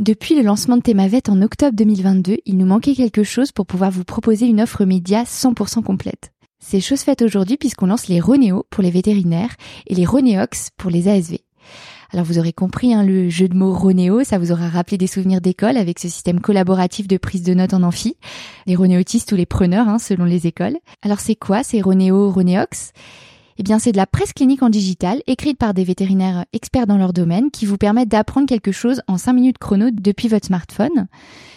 Depuis le lancement de Thémavet en octobre 2022, il nous manquait quelque chose pour pouvoir vous proposer une offre média 100% complète. C'est chose faite aujourd'hui puisqu'on lance les Ronéo pour les vétérinaires et les Ronéox pour les ASV. Alors vous aurez compris hein, le jeu de mots Ronéo, ça vous aura rappelé des souvenirs d'école avec ce système collaboratif de prise de notes en amphi, les Ronéotistes ou les preneurs hein, selon les écoles. Alors c'est quoi ces Ronéo, Ronéox? Eh bien, c'est de la presse clinique en digital, écrite par des vétérinaires experts dans leur domaine, qui vous permettent d'apprendre quelque chose en 5 minutes chrono depuis votre smartphone.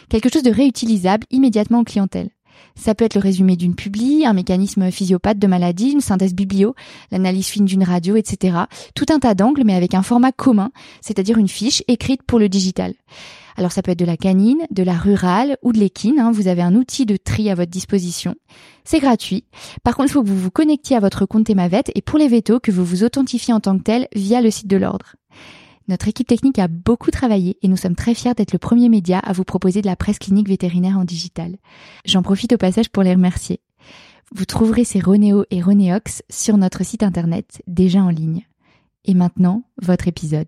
Quelque chose de réutilisable immédiatement en clientèle. Ça peut être le résumé d'une publi, un mécanisme physiopathe de maladie, une synthèse biblio, l'analyse fine d'une radio, etc. Tout un tas d'angles, mais avec un format commun, c'est-à-dire une fiche écrite pour le digital. Alors ça peut être de la canine, de la rurale ou de l'équine. Hein. Vous avez un outil de tri à votre disposition. C'est gratuit. Par contre, il faut que vous vous connectiez à votre compte Temavet et pour les vétos, que vous vous authentifiez en tant que tel via le site de l'ordre. Notre équipe technique a beaucoup travaillé et nous sommes très fiers d'être le premier média à vous proposer de la presse clinique vétérinaire en digital. J'en profite au passage pour les remercier. Vous trouverez ces Ronéo et Ronéox sur notre site internet déjà en ligne. Et maintenant, votre épisode.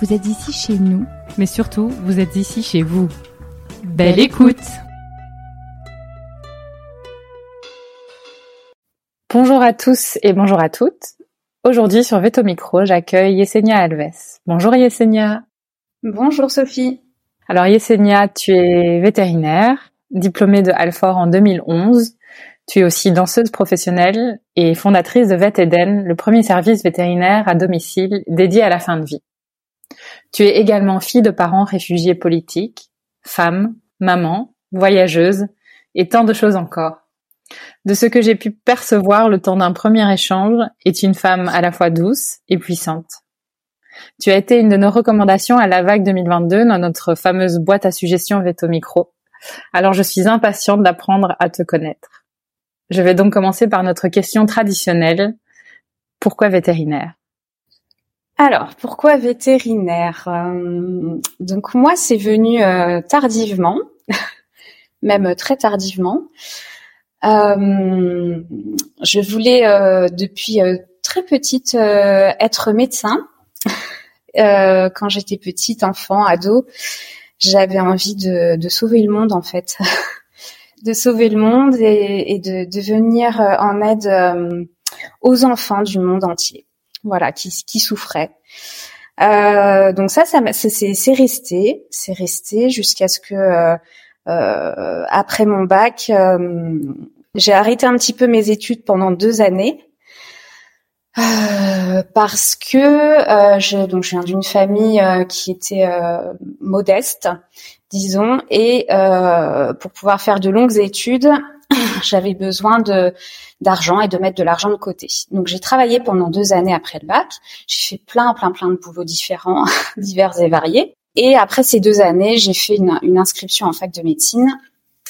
Vous êtes ici chez nous. Mais surtout, vous êtes ici chez vous. Belle, écoute Bonjour à tous et bonjour à toutes. Aujourd'hui sur Veto Micro, j'accueille Yesenia Alves. Bonjour Yesenia. Bonjour Sophie. Alors Yesenia, tu es vétérinaire, diplômée de Alfort en 2011. Tu es aussi danseuse professionnelle et fondatrice de Vet Eden, le premier service vétérinaire à domicile dédié à la fin de vie. Tu es également fille de parents réfugiés politiques, femme, maman, voyageuse et tant de choses encore. De ce que j'ai pu percevoir le temps d'un premier échange, est une femme à la fois douce et puissante. Tu as été une de nos recommandations à la vague 2022 dans notre fameuse boîte à suggestions Veto Micro. Alors je suis impatiente d'apprendre à te connaître. Je vais donc commencer par notre question traditionnelle. Pourquoi vétérinaire? Alors, pourquoi vétérinaire? Euh, Donc moi, c'est venu euh, tardivement, même très tardivement. Euh, je voulais depuis très petite être médecin. quand j'étais petite, enfant, ado, j'avais envie de, sauver le monde en fait, de sauver le monde et, de venir en aide aux enfants du monde entier voilà, qui, qui souffrait. Euh, donc ça, ça c'est resté, c'est resté jusqu'à ce que euh, euh, après mon bac, j'ai arrêté un petit peu mes études pendant deux années. parce que je, donc je viens d'une famille qui était modeste, disons, et pour pouvoir faire de longues études, j'avais besoin de d'argent et de mettre de l'argent de côté. Donc j'ai travaillé pendant deux années après le bac. J'ai fait plein, plein, plein de boulots différents, divers et variés. Et après ces deux années, j'ai fait une, une inscription en fac de médecine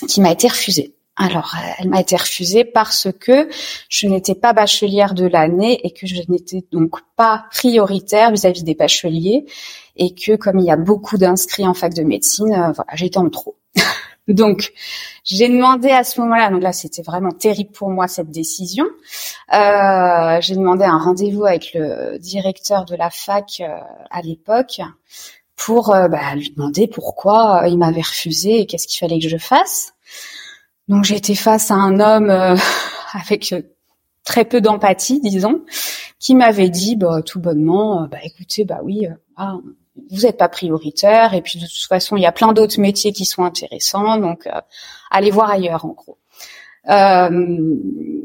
qui m'a été refusée. Alors, elle m'a été refusée parce que je n'étais pas bachelière de l'année et que je n'étais donc pas prioritaire vis-à-vis des bacheliers et que comme il y a beaucoup d'inscrits en fac de médecine, euh, voilà, j'étais en trop. Donc, j'ai demandé à ce moment-là, donc là c'était vraiment terrible pour moi cette décision. Euh, j'ai demandé un rendez-vous avec le directeur de la fac euh, à l'époque pour euh, bah, lui demander pourquoi il m'avait refusé et qu'est-ce qu'il fallait que je fasse. Donc été face à un homme avec très peu d'empathie, disons, qui m'avait dit bah, tout bonnement, bah écoutez, bah oui, ah, vous n'êtes pas prioritaire et puis de toute façon il y a plein d'autres métiers qui sont intéressants donc euh, allez voir ailleurs en gros. Euh,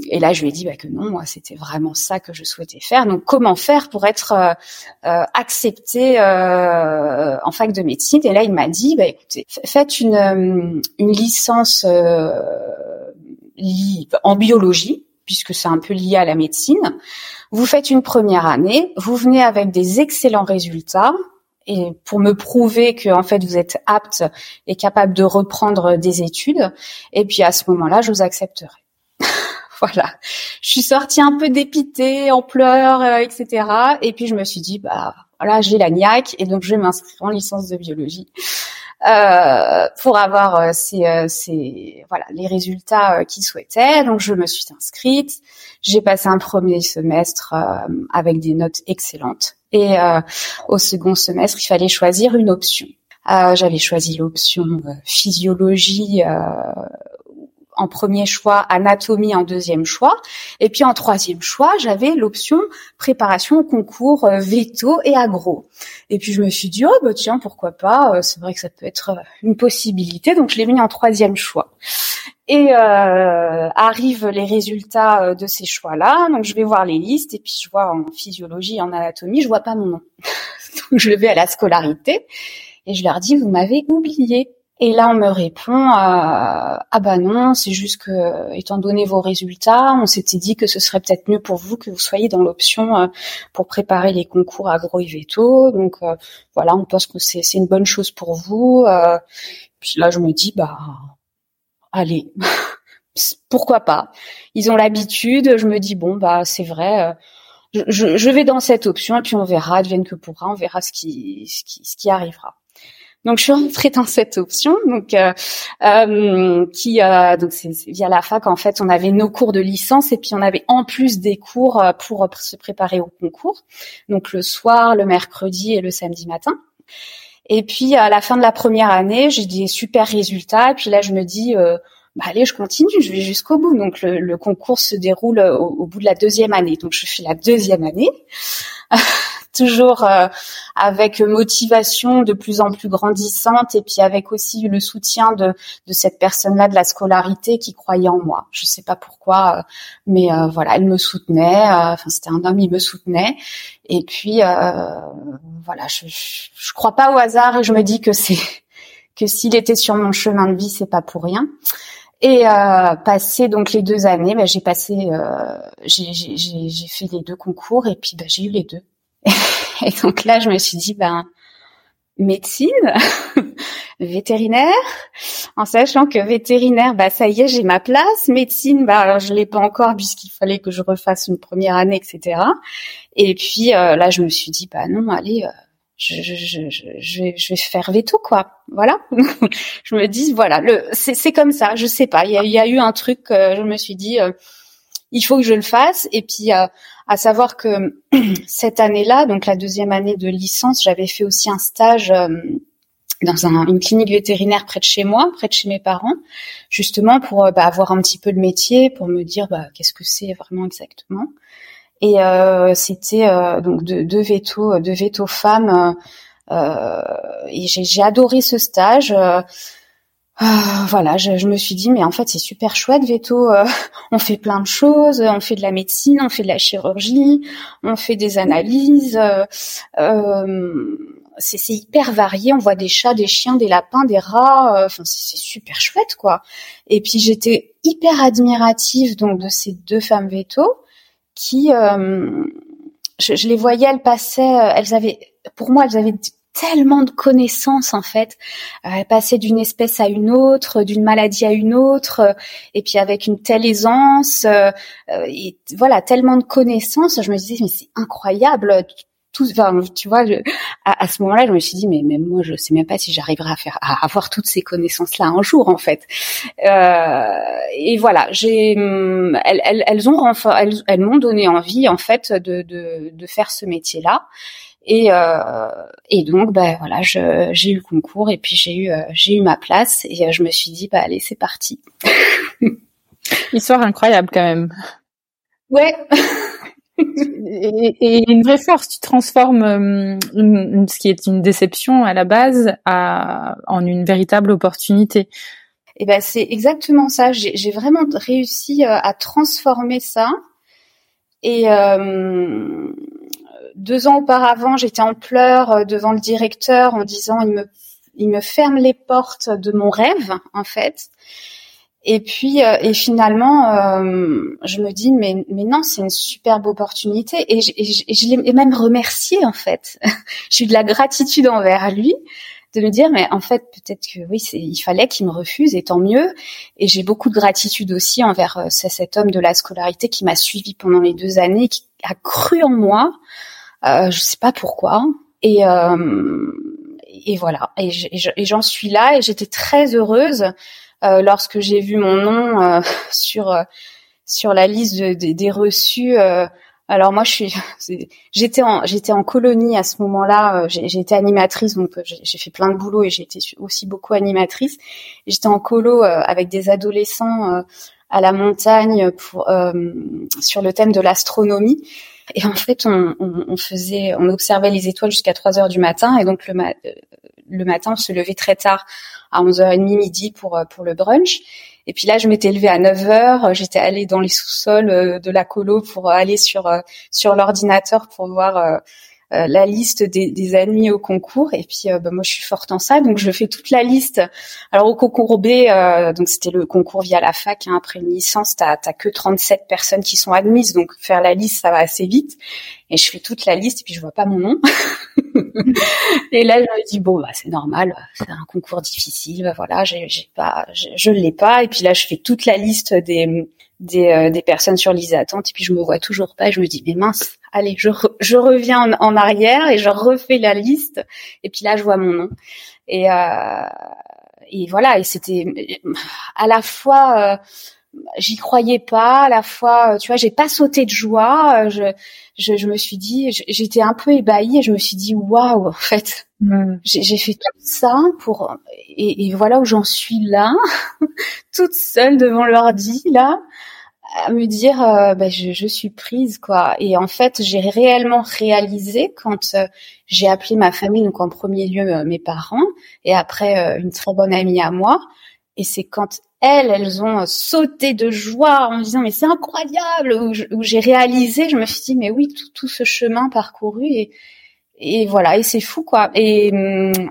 et là, je lui ai dit bah, que non, moi, c'était vraiment ça que je souhaitais faire. Donc, comment faire pour être euh, euh accepté euh, en fac de médecine? Et là, il m'a dit, bah, écoutez, faites une, euh, une licence en biologie, puisque c'est un peu lié à la médecine. Vous faites une première année, vous venez avec des excellents résultats, et pour me prouver que en fait vous êtes apte et capable de reprendre des études. Et puis à ce moment-là, je vous accepterai. voilà. Je suis sortie un peu dépitée, en pleurs, euh, etc. Et puis je me suis dit, bah voilà, j'ai la niaque et donc je vais m'inscrire en licence de biologie. Euh, pour avoir euh, ces, euh, ces, voilà les résultats qu'il souhaitait. Donc je me suis inscrite. J'ai passé un premier semestre avec des notes excellentes. Et au second semestre, il fallait choisir une option. J'avais choisi l'option physiologie en premier choix, anatomie en deuxième choix, et puis en troisième choix, j'avais l'option préparation au concours euh, veto et agro. Et puis je me suis dit oh bah tiens pourquoi pas, euh, c'est vrai que ça peut être euh, une possibilité, donc je l'ai mis en troisième choix. Et euh, arrivent les résultats de ces choix-là. Donc je vais voir les listes et puis je vois en physiologie, en anatomie, je vois pas mon nom. donc je vais à la scolarité et je leur dis vous m'avez oublié. Et là, on me répond euh, ah bah non, c'est juste que étant donné vos résultats, on s'était dit que ce serait peut-être mieux pour vous que vous soyez dans l'option euh, pour préparer les concours agro veto. Donc euh, voilà, on pense que c'est une bonne chose pour vous. puis là, je me dis bah allez, pourquoi pas? Ils ont l'habitude. Je me dis bon bah c'est vrai. Je, je, vais dans cette option et puis on verra, advienne que pourra, on verra ce qui, ce qui, ce qui arrivera. Donc je suis rentrée dans cette option, donc euh, euh, qui euh, donc c'est via la fac en fait on avait nos cours de licence et puis on avait en plus des cours euh, pour se préparer au concours, donc le soir, le mercredi et le samedi matin. Et puis à la fin de la première année, j'ai des super résultats et puis là je me dis euh, bah allez, je continue, je vais jusqu'au bout. Donc le, le, concours se déroule au, au, bout de la deuxième année. Donc je fais la deuxième année. toujours euh, avec motivation de plus en plus grandissante et puis avec aussi le soutien de, de cette personne-là de la scolarité qui croyait en moi. Je sais pas pourquoi, euh, mais euh, voilà, elle me soutenait. Enfin, c'était un homme, il me soutenait. Et puis voilà, je, je, crois pas au hasard et je me dis que c'est que s'il était sur mon chemin de vie, c'est pas pour rien. Et euh, passé donc les deux années, ben, j'ai passé, euh, j'ai fait les deux concours et puis ben, j'ai eu les deux. Et donc là, je me suis dit, ben, médecine, vétérinaire, en sachant que vétérinaire, bah ça y est, j'ai ma place. Médecine, bah alors je l'ai pas encore puisqu'il fallait que je refasse une première année, etc. Et puis euh, là, je me suis dit, bah non, allez, euh, je, je, je, je, vais, faire veto, quoi. Voilà. je me dis, voilà, le, c'est comme ça. Je sais pas. Il y a, y a eu un truc. Euh, je me suis dit il faut que je le fasse. Et puis, euh, à savoir que cette année-là, donc la deuxième année de licence, j'avais fait aussi un stage euh, dans une clinique vétérinaire près de chez moi, près de chez mes parents, justement pour euh, bah, avoir un petit peu de métier, pour me dire bah, qu'est-ce que c'est vraiment exactement. Et c'était donc deux, deux vétos, deux vétos femmes. et j'ai adoré ce stage. Ah, voilà, je, je, me suis dit, mais en fait, c'est super chouette, Veto. Euh, on fait plein de choses, on fait de la médecine, on fait de la chirurgie, on fait des analyses. Euh, euh c'est hyper varié. On voit des chats, des chiens, des lapins, des rats. Euh, enfin, c'est super chouette, quoi. Et puis, j'étais hyper admirative donc de ces deux femmes Veto qui, je, je les voyais, elles passaient, elles avaient, pour moi, elles avaient tellement de connaissances en fait, euh, passer d'une espèce à une autre, d'une maladie à une autre, euh, et puis avec une telle aisance, euh, euh, et voilà, tellement de connaissances. Je me disais mais c'est incroyable. Tout, tu vois, à, ce moment-là, je me suis dit mais même moi, je sais même pas si j'arriverai à faire à avoir toutes ces connaissances-là un jour en fait. et voilà, j'ai, hum, elles, elles, elles ont, elles, elles m'ont donné envie en fait de, de, de faire ce métier-là. Et, euh, et donc, bah, voilà, j'ai eu le concours et puis j'ai eu, euh, j'ai eu ma place et euh, je me suis dit, bah allez, c'est parti. Histoire incroyable quand même. Ouais. et, une vraie force. Tu transformes euh, ce qui est une déception à la base à, en une véritable opportunité. Et eh ben c'est exactement ça. J'ai vraiment réussi à transformer ça. Et euh, deux ans auparavant, j'étais en pleurs euh, devant le directeur en disant il me il me ferme les portes de mon rêve en fait. Et puis euh, et finalement, euh, je me dis mais mais non, c'est une superbe opportunité et je, et je, l'ai même remercié en fait. J'ai eu de la gratitude envers lui de me dire mais en fait peut-être que oui il fallait qu'il me refuse et tant mieux et j'ai beaucoup de gratitude aussi envers euh, cet homme de la scolarité qui m'a suivi pendant les deux années qui a cru en moi euh, je sais pas pourquoi et euh, et voilà et j'en suis là et j'étais très heureuse euh, lorsque j'ai vu mon nom euh, sur euh, sur la liste des reçus. alors moi, je suis, j'étais en j'étais en colonie à ce moment-là. J'ai été animatrice, donc j'ai fait plein de boulot et j'ai aussi beaucoup animatrice. J'étais en colo avec des adolescents à la montagne pour sur le thème de l'astronomie. Et en fait, on, on, on, faisait, on observait les étoiles jusqu'à 3 heures du matin. Et donc le, le matin, on se levait très tard à 11h30 midi pour euh, pour le brunch. Et puis là, je m'étais levée à 9h, j'étais allée dans les sous-sols euh, de la colo pour aller sur euh, sur l'ordinateur pour voir la liste des, des admis au concours. Et puis bah, moi je suis forte en ça donc je fais toute la liste. Alors au concours B donc c'était le concours via la fac hein, après une licence t'as t'as que 37 personnes qui sont admises donc faire la liste ça va assez vite. Et je fais toute la liste et puis je vois pas mon nom. Et là, je me dis bon, bah c'est normal, c'est un concours difficile, bah, voilà, j'ai, pas, je, l'ai pas. Et puis là, je fais toute la liste des des, euh, des personnes sur liste d'attente, et puis je me vois toujours pas. Je me dis mais mince, allez, je je reviens en, arrière et je refais la liste. Et puis là, je vois mon nom. Et euh, et voilà, et c'était à la fois euh, j'y croyais pas à la fois tu vois j'ai pas sauté de joie je je, je me suis dit j'étais un peu ébahie et je me suis dit waouh en fait. Mm. j'ai fait tout ça pour et, et voilà où j'en suis là toute seule devant l'ordi là à me dire euh, bah, je, je, suis prise quoi. Et en fait j'ai réellement réalisé quand euh, j'ai appelé ma famille donc en premier lieu euh, mes parents et après une très bonne amie à moi. Et c'est quand elles, elles ont sauté de joie en me disant mais c'est incroyable. Où j'ai réalisé, je me suis dit mais oui tout, tout ce chemin parcouru et et voilà et c'est fou quoi. Et,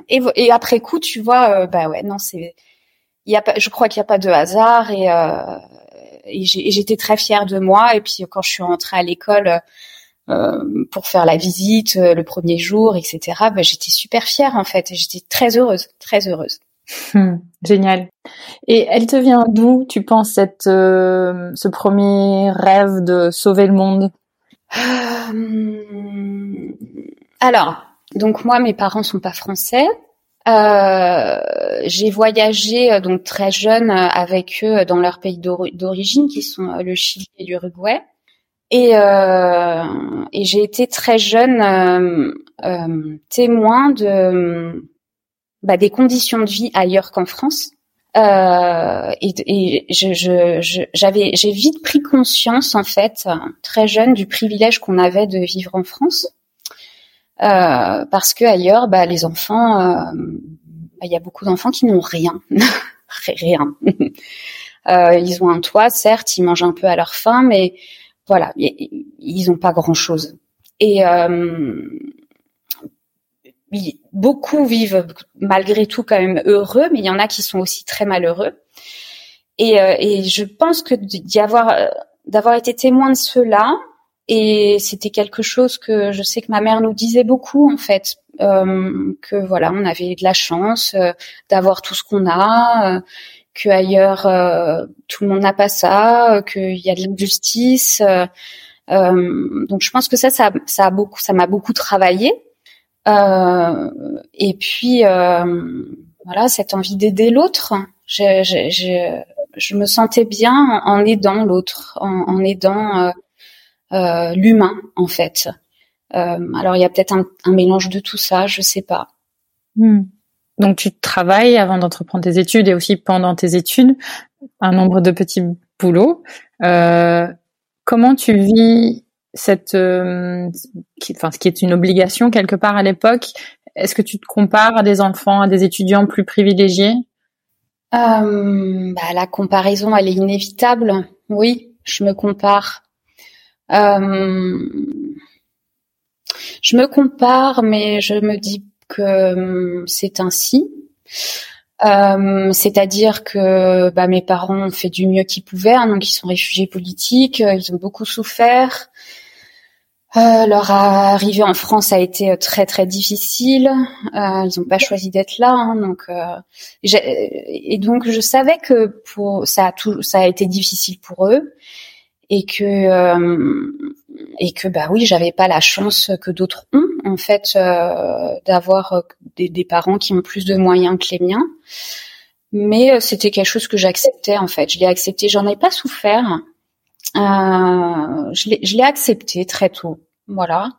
et, après coup tu vois euh, bah ouais non c'est il y a pas je crois qu'il n'y a pas de hasard et euh, et j'étais très fière de moi et puis quand je suis rentrée à l'école euh, pour faire la visite euh, le premier jour etc bah, j'étais super fière en fait et j'étais très heureuse très heureuse Hmm, génial. Et elle te vient d'où, tu penses, cette, euh, ce premier rêve de sauver le monde? Euh, Alors, donc moi, mes parents sont pas français. Euh, j'ai voyagé donc très jeune avec eux dans leur pays d'origine, qui sont le Chili et l'Uruguay. Et, et j'ai été très jeune témoin de bah, des conditions de vie ailleurs qu'en France. Euh, et, et je, j'avais, j'ai vite pris conscience en fait, très jeune, du privilège qu'on avait de vivre en France, euh, parce que ailleurs, bah, les enfants, euh, bah, il y a beaucoup d'enfants qui n'ont rien, rien. Euh, ils ont un toit, certes, ils mangent un peu à leur faim, mais voilà, ils n'ont pas grand chose. Et euh, beaucoup vivent malgré tout quand même heureux, mais il y en a qui sont aussi très malheureux. Et, euh, et je pense que d'y avoir, euh, d'avoir été témoin de cela, et c'était quelque chose que je sais que ma mère nous disait beaucoup en fait, euh, que voilà, on avait de la chance euh, d'avoir tout ce qu'on a, euh, que ailleurs tout le monde n'a pas ça, qu'il y a de l'injustice. donc je pense que ça, ça, ça a beaucoup, ça m'a beaucoup travaillé. Euh, et puis euh, voilà, cette envie d'aider l'autre. Je, je, je, je, me sentais bien en, aidant l'autre, en, en, aidant euh, l'humain en fait. Alors il y a peut-être un, un, mélange de tout ça, je sais pas. Hmm. Donc tu travailles avant d'entreprendre tes études et aussi pendant tes études, un nombre de petits boulots. Euh, comment tu vis cette, enfin, ce qui est une obligation quelque part à l'époque, est-ce que tu te compares à des enfants, à des étudiants plus privilégiés? Euh, bah, La comparaison, elle est inévitable. Oui, je me compare. Euh, je me compare, mais je me dis que euh, c'est ainsi. Euh, c'est-à-dire que bah, mes parents ont fait du mieux qu'ils pouvaient, hein, donc ils sont réfugiés politiques, ils ont beaucoup souffert. Euh, leur arrivée en France a été euh, très très difficile. Euh, ils n'ont pas choisi d'être là, hein, donc euh, et donc je savais que pour ça a tout, ça a été difficile pour eux et que euh, et que bah oui j'avais pas la chance que d'autres ont en fait d'avoir des, des, parents qui ont plus de moyens que les miens. Mais c'était quelque chose que j'acceptais en fait. Je l'ai accepté. J'en ai pas souffert. Euh, je l'ai accepté très tôt, voilà.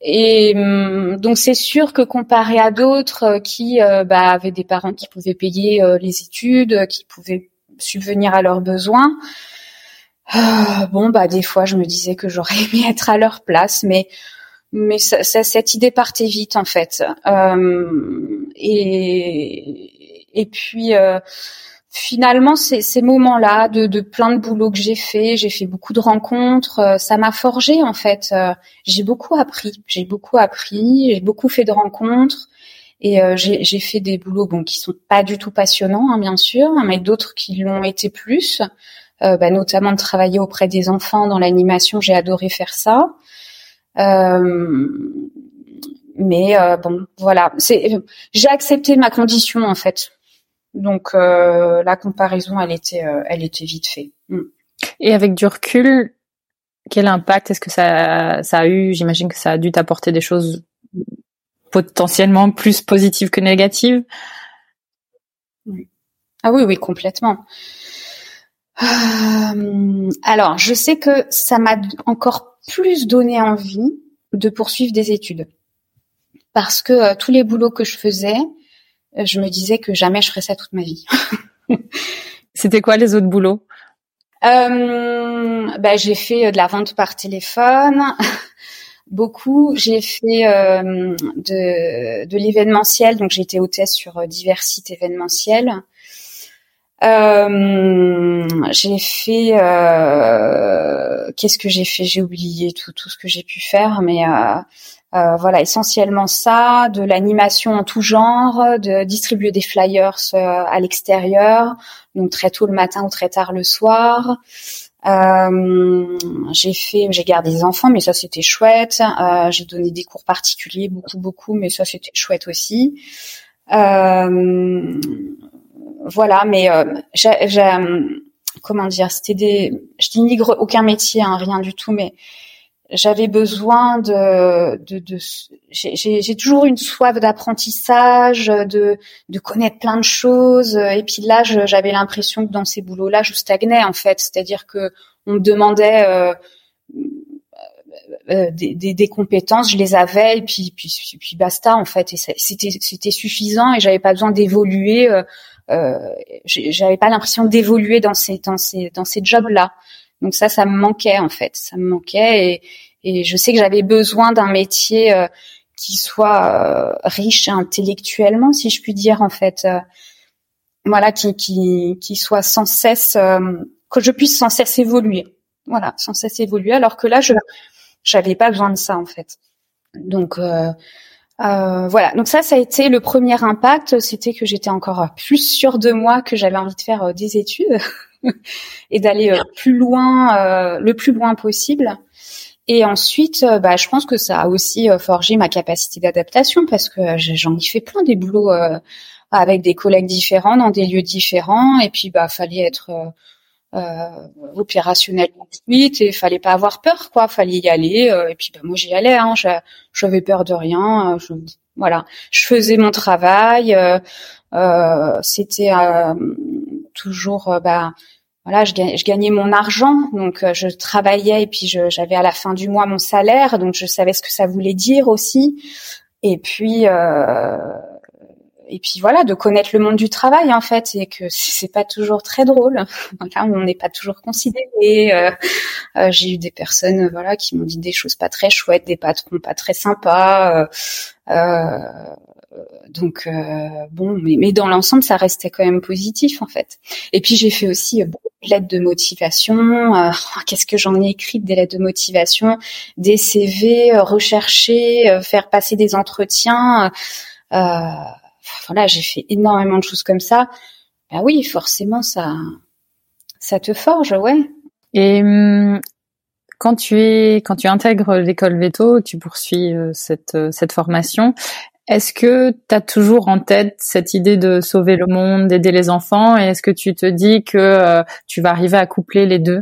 Et hum, donc c'est sûr que comparé à d'autres euh, qui euh, bah, avaient des parents qui pouvaient payer les études, qui pouvaient subvenir à leurs besoins, bon bah des fois je me disais que j'aurais aimé être à leur place, mais mais ça, cette idée partait vite en fait. et et puis finalement, ces, ces moments-là de, de, plein de boulot que j'ai fait, j'ai fait beaucoup de rencontres, euh, ça m'a forgé en fait. Euh, j'ai beaucoup appris, j'ai beaucoup appris, j'ai beaucoup fait de rencontres et euh, j'ai fait des boulots bon qui sont pas du tout passionnants hein, bien sûr, mais d'autres qui l'ont été plus. Bah, notamment de travailler auprès des enfants dans l'animation, j'ai adoré faire ça. mais bon, voilà, j'ai accepté ma condition en fait donc euh, la comparaison, elle était, euh, elle était vite faite. Mm. Et avec du recul, quel impact est-ce que ça, ça a eu? J'imagine que ça a dû t'apporter des choses potentiellement plus positives que négatives. Ah oui, oui, complètement. Euh, alors, je sais que ça m'a encore plus donné envie de poursuivre des études parce que tous les boulots que je faisais, je me disais que jamais je ferais ça toute ma vie. C'était quoi les autres boulots? Euh, bah, j'ai fait euh, de la vente par téléphone, beaucoup. J'ai fait euh, de, de l'événementiel, donc j'ai été hôtesse sur divers sites événementiels. Euh, j'ai fait qu'est-ce que j'ai fait? J'ai oublié tout tout ce que j'ai pu faire, mais euh, voilà, essentiellement ça, de l'animation en tout genre, de distribuer des flyers euh, à l'extérieur, donc très tôt le matin ou très tard le soir. Euh, j'ai fait, j'ai gardé des enfants, mais ça c'était chouette. Euh, j'ai donné des cours particuliers, beaucoup beaucoup, mais ça c'était chouette aussi. Euh, voilà, mais j'ai, comment dire, c'était des, je dénigre aucun métier, hein, rien du tout, mais j'avais besoin de, de, de j'ai toujours une soif d'apprentissage, de, de connaître plein de choses. Et puis là, j'avais l'impression que dans ces boulots-là, je stagnais en fait. C'est-à-dire que on me demandait euh, euh, des, des, des, compétences, je les avais, et puis puis, puis basta en fait. Et c'était c'était suffisant, et j'avais pas besoin d'évoluer. Euh, euh j'avais pas l'impression d'évoluer dans ces dans ces dans ces jobs-là. Donc ça, ça me manquait en fait, ça me manquait et, et je sais que j'avais besoin d'un métier euh, qui soit euh, riche intellectuellement, si je puis dire en fait, euh, voilà, qui, qui qui soit sans cesse que je puisse sans cesse évoluer, voilà, sans cesse évoluer. Alors que là, je j'avais pas besoin de ça en fait. Donc euh, voilà, donc ça, ça a été le premier impact, c'était que j'étais encore plus sûre de moi que j'avais envie de faire des études. et d'aller euh, plus loin, euh, le plus loin possible. Et ensuite, euh, bah, je pense que ça a aussi forgé ma capacité d'adaptation parce que j'en ai fait plein des boulots avec des collègues différents dans des lieux différents. Et puis, bah, fallait être euh, opérationnel tout de suite et fallait pas avoir peur, quoi. Fallait y aller. et puis, bah, moi, j'y allais. Hein, J'avais peur de rien. Je, voilà, je faisais mon travail. Euh, C'était toujours, euh, bah, voilà, je, gagnais mon argent, donc euh, je travaillais et puis j'avais à la fin du mois mon salaire, donc je savais ce que ça voulait dire aussi. Et puis, euh, et puis voilà, de connaître le monde du travail en fait, et que c'est pas toujours très drôle. Voilà, on n'est pas toujours considéré. Euh, j'ai eu des personnes, voilà, qui m'ont dit des choses pas très chouettes, des patrons pas très sympas. Donc bon, mais, mais dans l'ensemble, ça restait quand même positif en fait. Et puis j'ai fait aussi beaucoup de lettres de motivation. Qu'est-ce que j'en ai écrit des lettres de motivation, des CV recherchés, faire passer des entretiens. Euh, voilà, j'ai fait énormément de choses comme ça. Ben oui, forcément, ça, ça te forge, ouais. Et hum, quand tu es, quand tu intègres l'école Veto, tu poursuis euh, cette euh, cette formation. Est-ce que tu as toujours en tête cette idée de sauver le monde, d'aider les enfants, et est-ce que tu te dis que euh, tu vas arriver à coupler les deux?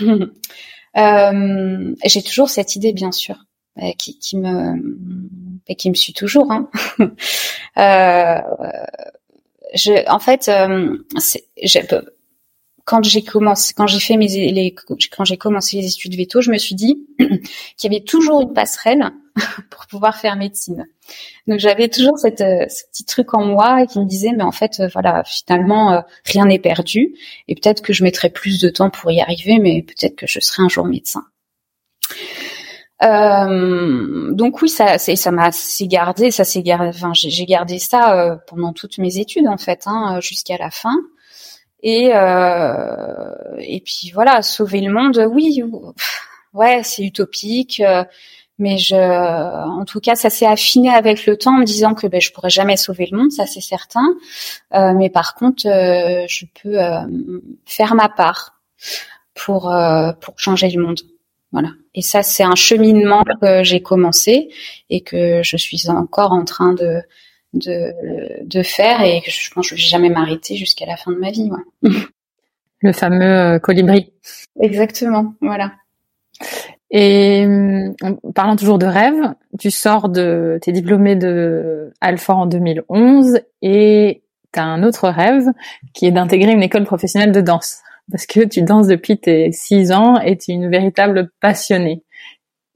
Euh, J'ai toujours cette idée, bien sûr, qui, qui me qui me suit toujours. Hein. euh, en fait, euh, quand j'ai commencé, quand j'ai fait mes les, quand j'ai commencé les études veto, je me suis dit qu'il y avait toujours une passerelle pour pouvoir faire médecine. Donc j'avais toujours cette, euh, ce petit truc en moi qui me disait mais en fait euh, voilà finalement rien n'est perdu et peut-être que je mettrai plus de temps pour y arriver mais peut-être que je serai un jour médecin. Euh, donc oui, ça, ça m'a, c'est gardé, ça s'est gardé. Enfin, j'ai gardé ça euh, pendant toutes mes études en fait, hein, jusqu'à la fin. Et euh, et puis voilà, sauver le monde, oui, ouais, c'est utopique, euh, mais je, en tout cas, ça s'est affiné avec le temps en me disant que ben, je pourrais jamais sauver le monde, ça c'est certain. Euh, mais par contre, je peux faire ma part pour pour changer le monde. Voilà. Et ça, c'est un cheminement que j'ai commencé et que je suis encore en train de de, de faire et que je pense que je vais jamais m'arrêter jusqu'à la fin de ma vie. Le fameux euh, colibri. Exactement. Voilà. Et parlant toujours de rêve, tu sors de, t'es diplômé de Alfort en 2011 et tu as un autre rêve qui est d'intégrer une école professionnelle de danse parce que tu danses depuis tes six ans et tu es une véritable passionnée.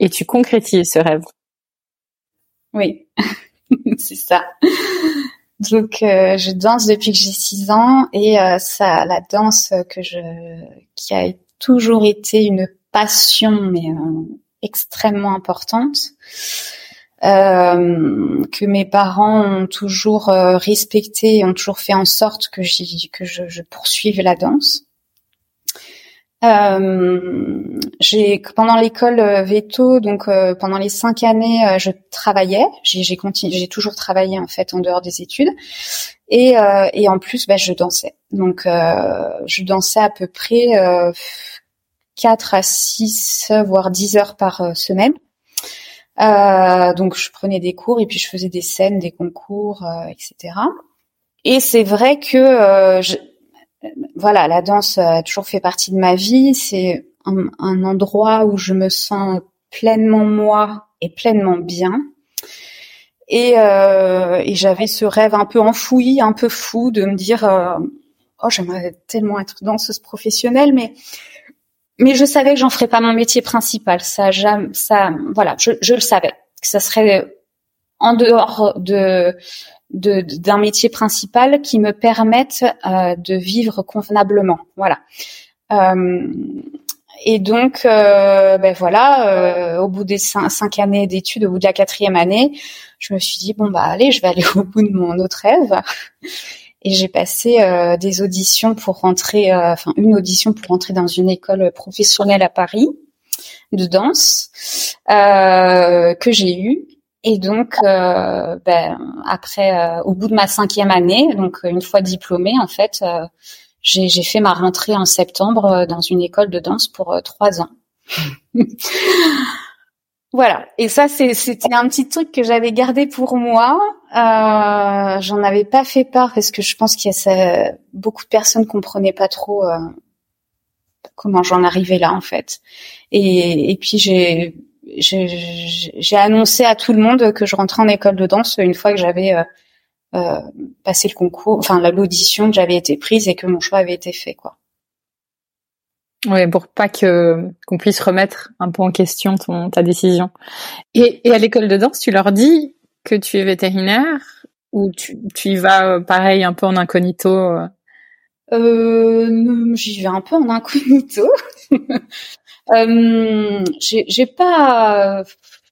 Et tu concrétises ce rêve. Oui, c'est ça. Donc euh, je danse depuis que j'ai six ans et euh, ça, la danse que je, qui a toujours été une passion mais euh, extrêmement importante, que mes parents ont toujours respecté et ont toujours fait en sorte que, que je, poursuive la danse. Euh, j'ai pendant l'école euh, veto, donc euh, pendant les cinq années, euh, je travaillais. J'ai j'ai continué, j'ai toujours travaillé en fait en dehors des études, et et en plus, bah, je dansais. Donc je dansais à peu près quatre à six voire dix heures par semaine. donc je prenais des cours et puis je faisais des scènes, des concours, etc. Et c'est vrai que voilà, la danse a toujours fait partie de ma vie. C'est un, endroit où je me sens pleinement moi et pleinement bien. Et, euh, j'avais ce rêve un peu enfoui, un peu fou, de me dire euh, oh j'aimerais tellement être danseuse professionnelle, mais mais je savais que j'en ferais pas mon métier principal. Ça, ça, voilà, je, je le savais que ça serait en dehors de d'un métier principal qui me permette euh, de vivre convenablement. Voilà. Euh, et donc, euh, ben voilà, au bout des cinq, années d'études, au bout de la quatrième année, je me suis dit bon bah allez, je vais aller au bout de mon autre rêve. Et j'ai passé des auditions pour rentrer, enfin une audition pour rentrer dans une école professionnelle à Paris de danse que j'ai eue et donc, euh, ben, après, euh, au bout de ma cinquième année, donc une fois diplômée, en fait, euh, j'ai fait ma rentrée en septembre dans une école de danse pour trois ans. voilà. Et ça, c'était un petit truc que j'avais gardé pour moi. J'en avais pas fait part parce que je pense qu'il y a beaucoup de personnes comprenaient pas trop comment j'en arrivais là, en fait. Et, et puis j'ai j'ai annoncé à tout le monde que je rentrais en école de danse une fois que j'avais euh, euh, passé le concours, enfin l'audition, que j'avais été prise et que mon choix avait été fait, quoi. Oui, pour pas que qu'on puisse remettre un peu en question ton ta décision. Et, et à l'école de danse, tu leur dis que tu es vétérinaire ou tu, tu y vas pareil un peu en incognito euh, J'y vais un peu en incognito. euh, j'ai pas,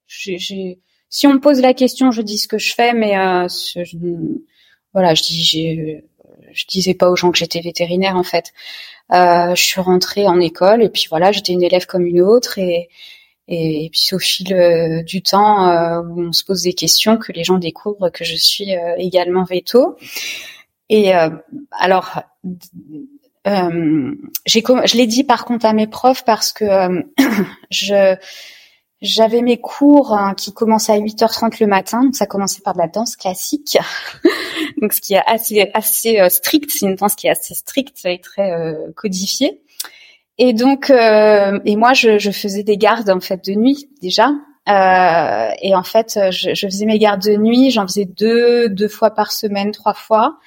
j'ai si on me pose la question, je dis ce que je fais, mais euh, je, voilà, je dis, je disais pas aux gens que j'étais vétérinaire en fait. Euh, je suis rentrée en école et puis voilà, j'étais une élève comme une autre et et, puis au fil euh, du temps euh, où on se pose des questions, que les gens découvrent que je suis euh, également veto. Et alors, je l'ai dit par contre à mes profs parce que je j'avais mes cours hein, qui commençaient à 8h30 le matin, donc ça commençait par de la danse classique, donc ce qui est assez assez strict, c'est une danse qui est assez stricte et très codifiée. Et donc euh, et moi je, je, faisais des gardes en fait de nuit déjà. et en fait je, je faisais mes gardes de nuit, j'en faisais deux deux fois par semaine, trois fois.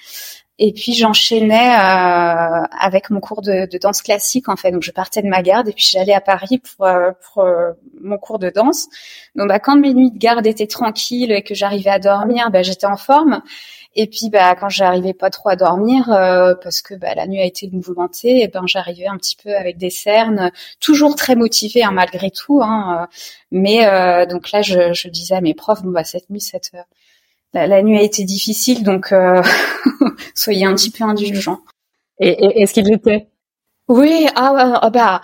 Et puis j'enchaînais euh, avec mon cours de, de, danse classique en fait. Donc je partais de ma garde et puis j'allais à Paris pour, euh, pour euh, mon cours de danse. Donc bah, quand mes nuits de garde étaient tranquilles et que j'arrivais à dormir, bah, j'étais en forme. Et puis bah quand j'arrivais pas trop à dormir euh, parce que bah, la nuit a été mouvementée, et ben j'arrivais un petit peu avec des cernes, toujours très motivée hein, malgré tout. Hein, mais donc là je, je disais à mes profs bon bah cette nuit cette la, nuit a été difficile, donc euh, soyez un petit peu indulgents. Et, est-ce qu'il l'était Oui, ah, ah bah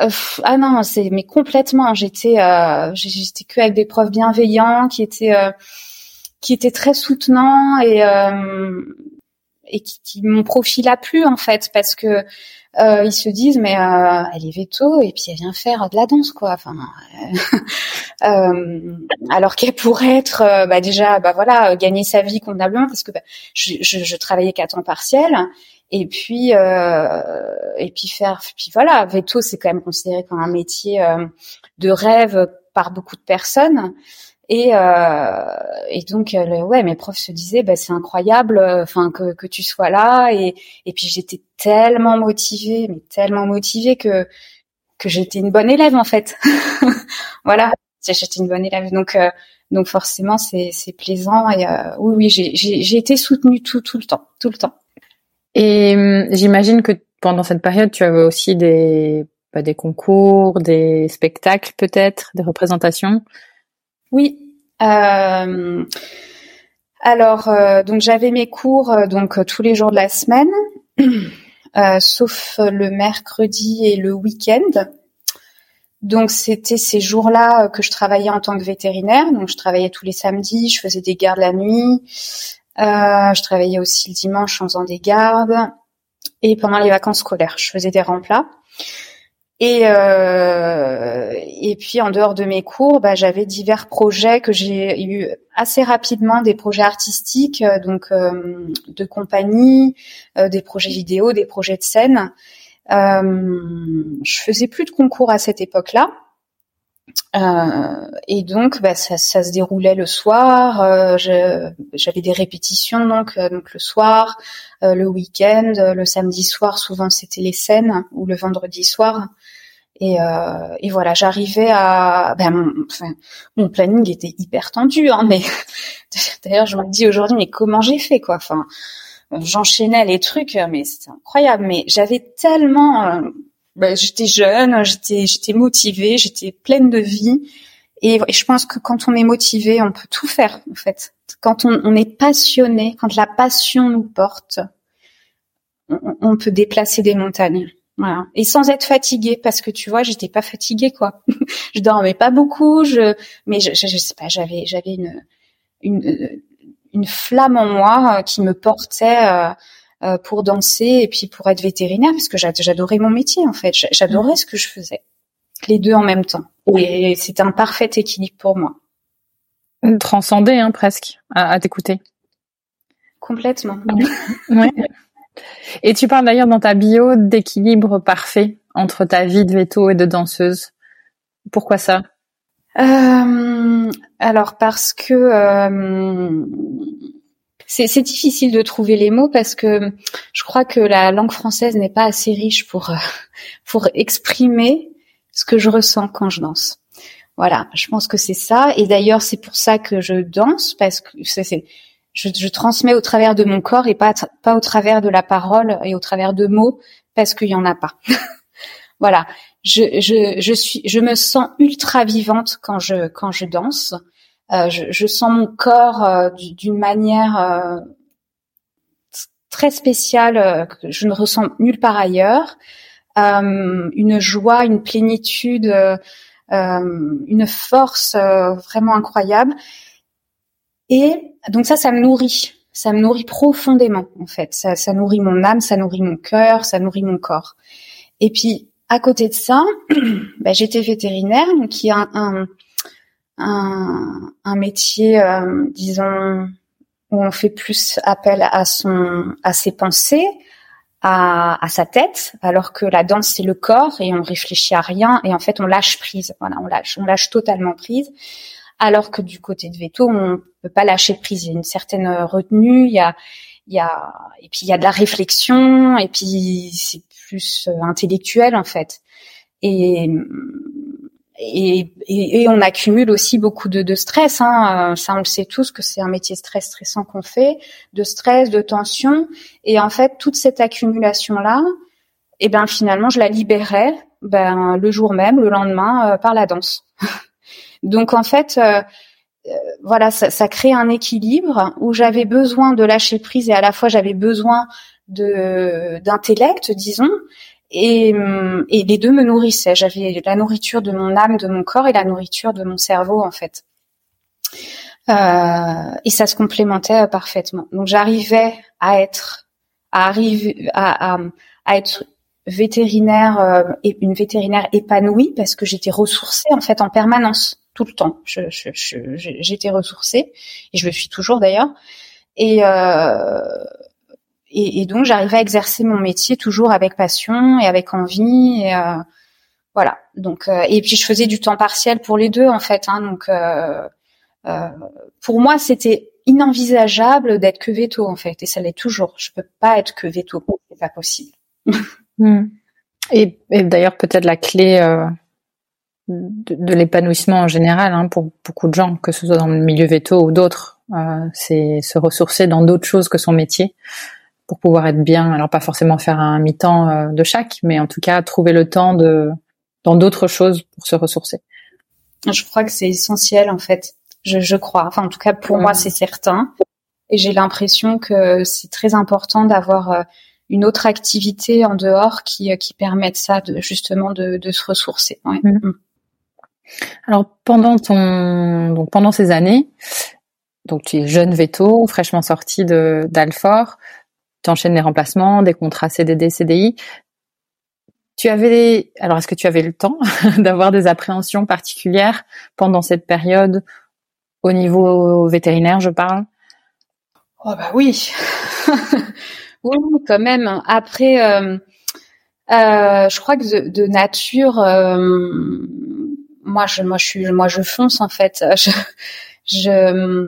euh, ah non, c'est mais complètement. J'étais euh, j'étais que avec des profs bienveillants qui étaient euh, qui étaient très soutenants et et qui, qui mon profil a plu en fait parce que euh, ils se disent mais euh, elle est veto et puis elle vient faire de la danse quoi. Enfin euh, alors qu'elle pourrait être euh, bah, déjà bah voilà gagner sa vie convenablement parce que bah, je, je, je, travaillais qu'à temps partiel et puis euh, et puis faire puis voilà veto c'est quand même considéré comme un métier de rêve par beaucoup de personnes et, euh, et donc, euh, ouais, mes profs se disaient, bah, c'est incroyable, euh, enfin que, que tu sois là. Et, et puis j'étais tellement motivée, mais tellement motivée que que j'étais une bonne élève en fait. voilà, j'étais une bonne élève. Donc donc forcément c'est c'est plaisant. Et oui oui, j'ai été soutenue tout tout le temps, tout le temps. Et j'imagine que pendant cette période, tu avais aussi des bah, des concours, des spectacles peut-être, des représentations. Oui. Euh, alors, euh, donc j'avais mes cours euh, donc tous les jours de la semaine, sauf le mercredi et le week-end. Donc c'était ces jours-là que je travaillais en tant que vétérinaire. Donc je travaillais tous les samedis, je faisais des gardes la nuit. je travaillais aussi le dimanche en faisant des gardes. Et pendant les vacances scolaires, je faisais des remplats. Et euh, et puis en dehors de mes cours, bah, j'avais divers projets que j'ai eu assez rapidement, des projets artistiques, euh, donc euh, de compagnie, euh, des projets vidéo, des projets de scène. je faisais plus de concours à cette époque-là. et donc, bah, ça, ça, se déroulait le soir. J'avais des répétitions donc donc le soir, le week-end, le samedi soir. Souvent, c'était les scènes ou le vendredi soir. Et, euh, et voilà, j'arrivais à, ben, mon, enfin, mon planning était hyper tendu, hein, mais d'ailleurs je me dis aujourd'hui, mais comment j'ai fait quoi? Enfin, j'enchaînais les trucs, mais c'était incroyable. Mais j'avais tellement, euh, ben, j'étais jeune, j'étais, j'étais motivée, j'étais pleine de vie. Et, je pense que quand on est motivé, on peut tout faire en fait. Quand on, est passionné, quand la passion nous porte, on peut déplacer des montagnes. Voilà. Et sans être fatiguée, parce que tu vois, j'étais pas fatiguée, quoi. je dormais pas beaucoup, je, mais je, je, sais pas, j'avais, j'avais une, une, une flamme en moi euh, qui me portait euh, euh, pour danser et puis pour être vétérinaire, parce que j'adorais mon métier, en fait. J'adorais mmh. ce que je faisais. Les deux en même temps. Et c'était un parfait équilibre pour moi. Transcendé, hein, presque, à, à t'écouter. Complètement. ouais. Et tu parles d'ailleurs dans ta bio d'équilibre parfait entre ta vie de veto et de danseuse. Pourquoi ça? Euh, Alors parce que euh, c'est difficile de trouver les mots parce que je crois que la langue française n'est pas assez riche pour euh, pour exprimer ce que je ressens quand je danse. Voilà, je pense que c'est ça. Et d'ailleurs, c'est pour ça que je danse parce que c'est je, je, transmets au travers de mon corps et pas pas au travers de la parole et au travers de mots parce qu'il y en a pas. voilà, je, je, je suis, je me sens ultra vivante quand je quand je danse. Euh, je, je, sens mon corps euh, d'une manière euh, très spéciale que je ne ressens nulle part ailleurs. une joie, une plénitude, une force vraiment incroyable. Et donc ça, ça me nourrit. Ça me nourrit profondément, en fait. Ça, ça nourrit mon âme, ça nourrit mon cœur, ça nourrit mon corps. Et puis, à côté de ça, bah, j'étais vétérinaire, donc qui a un, un, un métier, euh, disons, où on fait plus appel à son, à ses pensées, à, à, sa tête, alors que la danse c'est le corps et on réfléchit à rien et en fait on lâche prise. Voilà, on lâche, on lâche totalement prise alors que du côté de veto, on pas lâcher prise. Il y a une certaine euh, retenue, il y a, il y a, et puis il y a de la réflexion, et puis c'est plus euh, intellectuel en fait. Et, et, et, on accumule aussi beaucoup de, de stress. Hein. Ça, on le sait tous que c'est un métier stress stressant qu'on fait, de stress, de tension. Et en fait, toute cette accumulation là, et eh ben finalement, je la libérais ben le jour même, le lendemain, euh, par la danse. Donc en fait, euh, euh, voilà, ça, ça, crée un équilibre où j'avais besoin de lâcher prise et à la fois j'avais besoin de d'intellect, disons, et, et les deux me nourrissaient. J'avais la nourriture de mon âme, de mon corps et la nourriture de mon cerveau en fait. Euh, et ça se complémentait parfaitement. Donc j'arrivais à être, à arriver, à, à, à être vétérinaire euh, et une vétérinaire épanouie parce que j'étais ressourcée en fait en permanence tout le temps. Je, je, j'étais ressourcée et je le suis toujours d'ailleurs. Et, euh, et, et, donc j'arrivais à exercer mon métier toujours avec passion et avec envie. Et, euh, voilà. Donc euh, et puis je faisais du temps partiel pour les deux en fait. Hein, donc euh, euh, pour moi c'était inenvisageable d'être que veto en fait et ça l'est toujours. Je peux pas être que veto, c'est pas possible. Hmm. Et, et d'ailleurs peut-être la clé de, l'épanouissement en général hein, pour beaucoup de gens, que ce soit dans le milieu veto ou d'autres. Euh, c'est se ressourcer dans d'autres choses que son métier pour pouvoir être bien. Alors pas forcément faire un mi-temps euh, de chaque, mais en tout cas trouver le temps de dans d'autres choses pour se ressourcer. Je crois que c'est essentiel en fait. Je, je, crois. Enfin en tout cas pour moi c'est certain. Et j'ai l'impression que c'est très important d'avoir euh, une autre activité en dehors qui, qui permette ça, de, justement de, de se ressourcer. Ouais. Mm. Alors pendant ton donc pendant ces années, donc tu es jeune veto, fraîchement sorti de d'Alfort, tu enchaînes les remplacements, des contrats CDD, CDI. Tu avais alors est-ce que tu avais le temps d'avoir des appréhensions particulières pendant cette période au niveau vétérinaire, je parle? Oh bah oui. oui, quand même. Après euh, euh, je crois que de, nature euh, moi je moi je suis moi je fonce en fait. Je je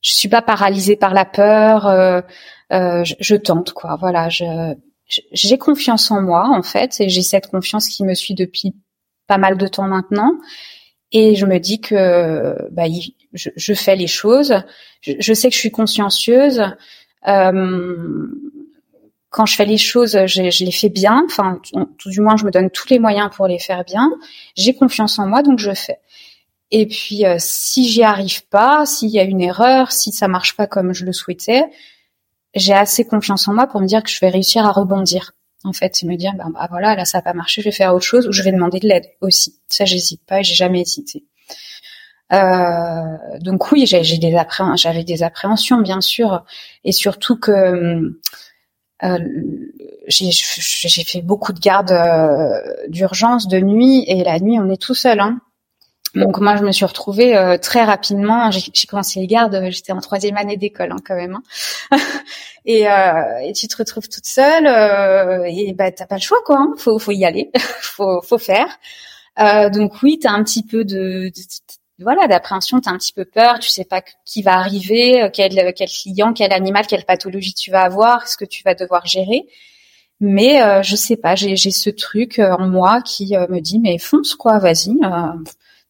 je suis pas paralysée par la peur euh, euh, je, tente quoi. Voilà je j'ai confiance en moi en fait et j'ai cette confiance qui me suit depuis pas mal de temps maintenant. Et je me dis que bah, je, je fais les choses. Je, je, sais que je suis consciencieuse. Euh, quand je fais les choses, je, je les fais bien. Enfin, tout, du moins, je me donne tous les moyens pour les faire bien. J'ai confiance en moi, donc je fais. Et puis, euh, si j'y arrive pas, s'il y a une erreur, si ça marche pas comme je le souhaitais, j'ai assez confiance en moi pour me dire que je vais réussir à rebondir. En fait, c'est me dire, ben bah, voilà, là ça a pas marché, je vais faire autre chose ou je vais demander de l'aide aussi. Ça, j'hésite pas et j'ai jamais hésité. Euh, donc oui, j'ai des j'avais des appréhensions bien sûr, et surtout que hum, euh, j'ai fait beaucoup de gardes euh, d'urgence de nuit et la nuit on est tout seul. Hein. Donc moi je me suis retrouvée euh, très rapidement. J'ai commencé les gardes, j'étais en troisième année d'école hein, quand même. Hein. et, et, tu te retrouves toute seule et bah t'as pas le choix quoi. Hein. Faut, faut y aller, faut, faut faire. donc oui, t'as un petit peu de, de voilà d'appréhension, tu as un petit peu peur, tu sais pas qui va arriver, euh, quel quel client, quel animal, quelle pathologie tu vas avoir, ce que tu vas devoir gérer. Mais euh, je sais pas, j'ai ce truc euh, en moi qui me dit mais fonce quoi, vas-y,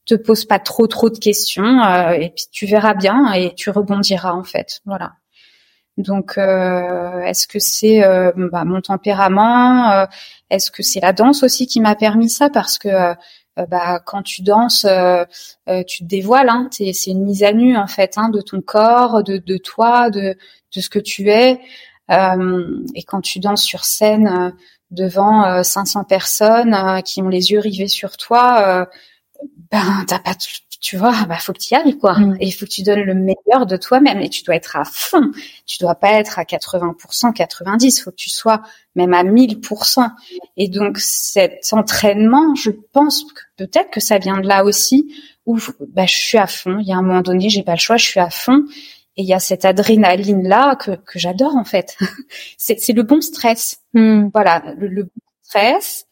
te pose pas trop trop de questions et puis tu verras bien et tu rebondiras en fait. Voilà. Donc, euh, est-ce que c'est euh, bah, mon tempérament euh, Est-ce que c'est la danse aussi qui m'a permis ça? Parce que bah, quand tu danses, tu te dévoiles. Hein, c'est une mise à nu en fait hein, de ton corps, de, de toi, de, de ce que tu es. et quand tu danses sur scène devant 500 personnes qui ont les yeux rivés sur toi, ben t'as pas tu vois, bah faut que tu y ailles quoi. Mm. Et il faut que tu donnes le meilleur de toi-même et tu dois être à fond. Tu dois pas être à 80%, 90%, faut que tu sois même à 1000%. Et donc cet entraînement, je pense que peut-être que ça vient de là aussi où bah, je suis à fond. Il y a un moment donné, j'ai pas le choix, je suis à fond. Et il y a cette adrénaline là que, que j'adore en fait. c'est le bon stress. Mm. Voilà, le, le bon stress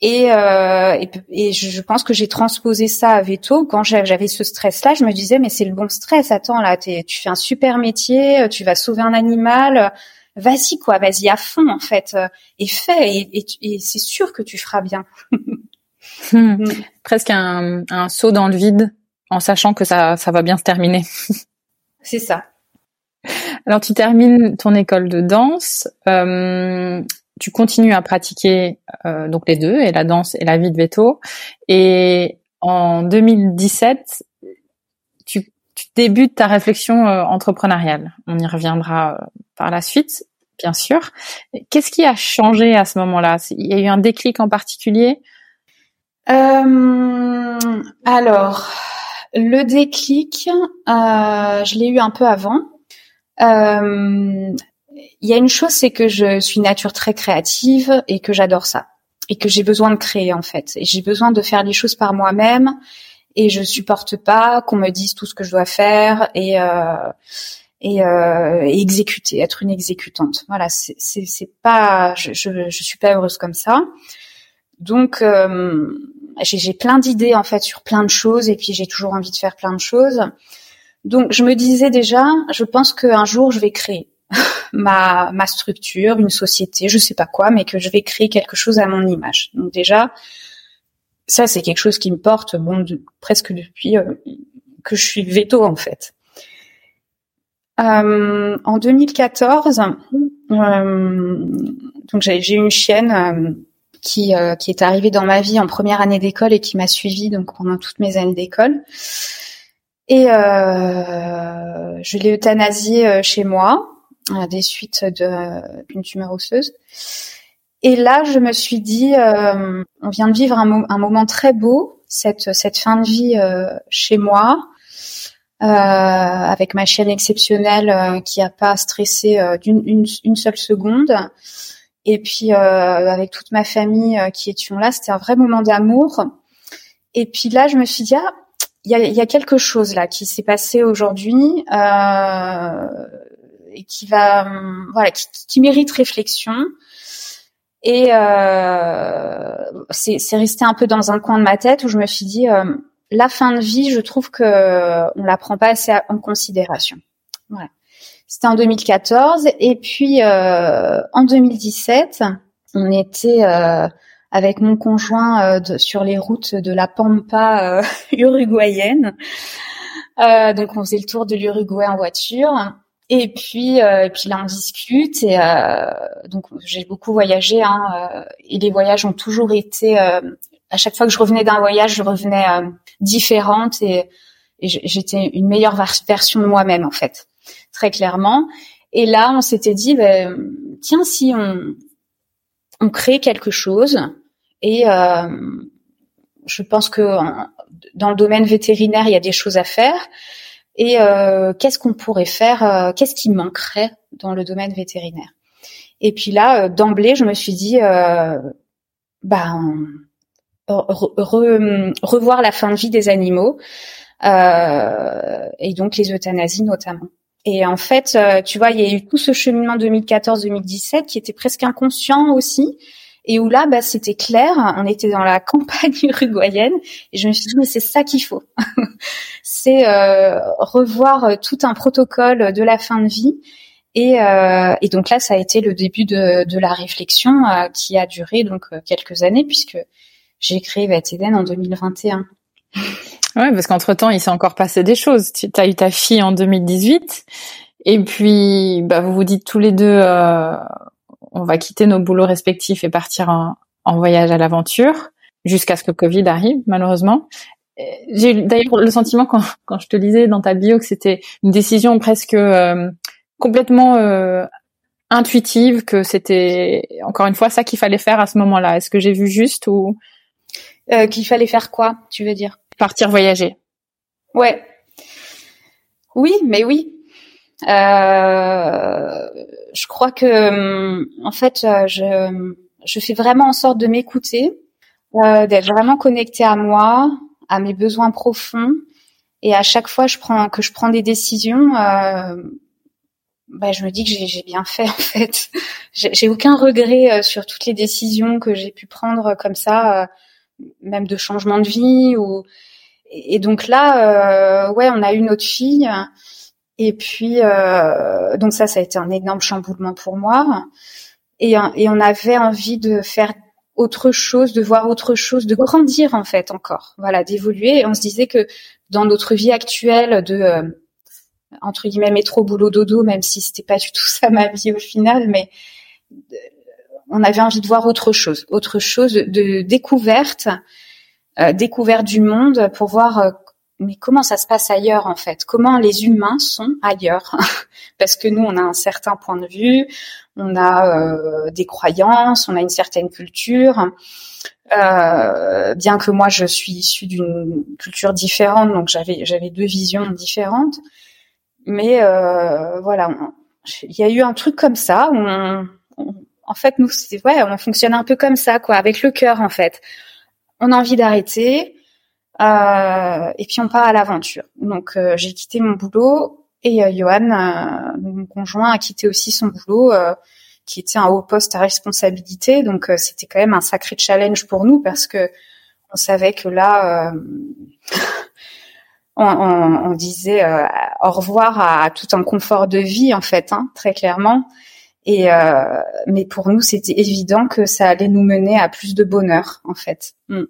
et, euh, et, je pense que j'ai transposé ça à Veto. Quand j'avais ce stress-là, je me disais mais c'est le bon stress. Attends là, tu fais un super métier, tu vas sauver un animal. Vas-y quoi, vas-y à fond en fait et fais et, et, c'est sûr que tu feras bien. Hmm. Hmm. Presque un, un saut dans le vide en sachant que ça, ça va bien se terminer. c'est ça. Alors tu termines ton école de danse. Euh, tu continues à pratiquer euh, donc les deux, et la danse et la vie de veto. Et en 2017, tu, tu débutes ta réflexion euh, entrepreneuriale. On y reviendra euh, par la suite, bien sûr. Qu'est-ce qui a changé à ce moment-là? Il y a eu un déclic en particulier? Alors, le déclic, je l'ai eu un peu avant. Euh, il y a une chose, c'est que je suis nature très créative et que j'adore ça et que j'ai besoin de créer en fait et j'ai besoin de faire les choses par moi-même et je supporte pas qu'on me dise tout ce que je dois faire et euh, euh, exécuter, être une exécutante. Voilà, c'est pas, je, je, je suis pas heureuse comme ça. Donc euh, j'ai plein d'idées en fait sur plein de choses et puis j'ai toujours envie de faire plein de choses. Donc je me disais déjà, je pense qu'un jour je vais créer ma, ma structure, une société, je sais pas quoi, mais que je vais créer quelque chose à mon image. Donc déjà, ça c'est quelque chose qui me porte bon presque depuis euh, que je suis veto en fait. Euh, en 2014, euh, donc j'ai une chienne euh, qui, euh, qui est arrivée dans ma vie en première année d'école et qui m'a suivie donc pendant toutes mes années d'école. Et je l'ai euthanasiée chez moi des suites d'une tumeur osseuse. Et là, je me suis dit, euh, on vient de vivre un, un, moment très beau, cette, cette fin de vie euh, chez moi, euh, avec ma chienne exceptionnelle euh, qui a pas stressé euh, d'une une, une, seule seconde, et puis avec toute ma famille qui étions là, c'était un vrai moment d'amour. Et puis là, je me suis dit, ah, il y a, y a, quelque chose là qui s'est passé aujourd'hui. Euh, qui va hum, voilà qui, qui mérite réflexion. Et euh, c'est resté un peu dans un coin de ma tête où je me suis dit euh, la fin de vie je trouve que on la prend pas assez en considération. Voilà. C'était en 2014 et puis euh, en 2017 on était euh, avec mon conjoint euh, sur les routes de la pampa uruguayenne. Donc on faisait le tour de l'Uruguay en voiture et puis, euh, et puis là, on discute. Et euh, donc, j'ai beaucoup voyagé. Hein, euh, et les voyages ont toujours été. Euh, à chaque fois que je revenais d'un voyage, je revenais euh, différente et, et j'étais une meilleure version de moi-même, en fait, très clairement. Et là, on s'était dit, ben, tiens, si on, on crée quelque chose. Et je pense que dans le domaine vétérinaire, il y a des choses à faire et euh, qu'est-ce qu'on pourrait faire, euh, qu'est-ce qui manquerait dans le domaine vétérinaire? Et puis là, euh, d'emblée, je me suis dit, ben, revoir la fin de vie des animaux et donc les euthanasies notamment. Et en fait, tu vois, il y a eu tout ce cheminement 2014-2017 qui était presque inconscient aussi, et où là, bah, c'était clair, on était dans la campagne uruguayenne, et je me suis dit, mais c'est ça qu'il faut. c'est euh, revoir euh, tout un protocole de la fin de vie. Et, euh, et donc là, ça a été le début de, de la réflexion euh, qui a duré donc quelques années, puisque j'ai créé Vet en 2021. Ouais, parce qu'entre temps, il s'est encore passé des choses. Tu as eu ta fille en 2018, et puis bah, vous vous dites tous les deux, euh, on va quitter nos boulots respectifs et partir en, en voyage à l'aventure, jusqu'à ce que Covid arrive, malheureusement. J'ai eu d'ailleurs le sentiment quand, quand je te lisais dans ta bio que c'était une décision presque euh, complètement euh, intuitive, que c'était encore une fois ça qu'il fallait faire à ce moment-là. Est-ce que j'ai vu juste ou? Euh, qu'il fallait faire quoi Tu veux dire? Partir voyager. Ouais. Oui, mais oui. Euh, je crois que, hum, en fait, euh, je, je fais vraiment en sorte de m'écouter, euh, d'être vraiment connectée à moi, à mes besoins profonds. Et à chaque fois je prends, que je prends des décisions, euh, bah, je me dis que j'ai bien fait en fait. J'ai aucun regret euh, sur toutes les décisions que j'ai pu prendre comme ça, euh, même de changement de vie ou. Et donc là, euh, ouais, on a eu notre fille. Et puis, euh, donc ça, ça a été un énorme chamboulement pour moi. Et, et on avait envie de faire autre chose, de voir autre chose, de grandir en fait encore, voilà, d'évoluer. On se disait que dans notre vie actuelle de euh, entre guillemets métro boulot dodo, même si c'était pas du tout ça ma vie au final, mais on avait envie de voir autre chose, autre chose de découverte, euh, découverte du monde pour voir euh, mais comment ça se passe ailleurs en fait? Comment les humains sont ailleurs? Parce que nous, on a un certain point de vue, on a euh, des croyances, on a une certaine culture. Euh, bien que moi, je suis issue d'une culture différente, donc j'avais j'avais deux visions différentes. Mais euh, voilà, il y a eu un truc comme ça. Où en fait, nous, ouais, on fonctionne un peu comme ça, quoi, avec le cœur en fait. On a envie d'arrêter et puis on part à l'aventure. Donc euh, j'ai quitté mon boulot et euh, Johan, mon conjoint, a quitté aussi son boulot, qui était un haut poste à responsabilité. Donc c'était quand même un sacré challenge pour nous parce que on savait que là, on, on, on, disait au revoir à, tout un confort de vie en fait, hein, très clairement. Et mais pour nous, c'était évident que ça allait nous mener à plus de bonheur en fait. Mm.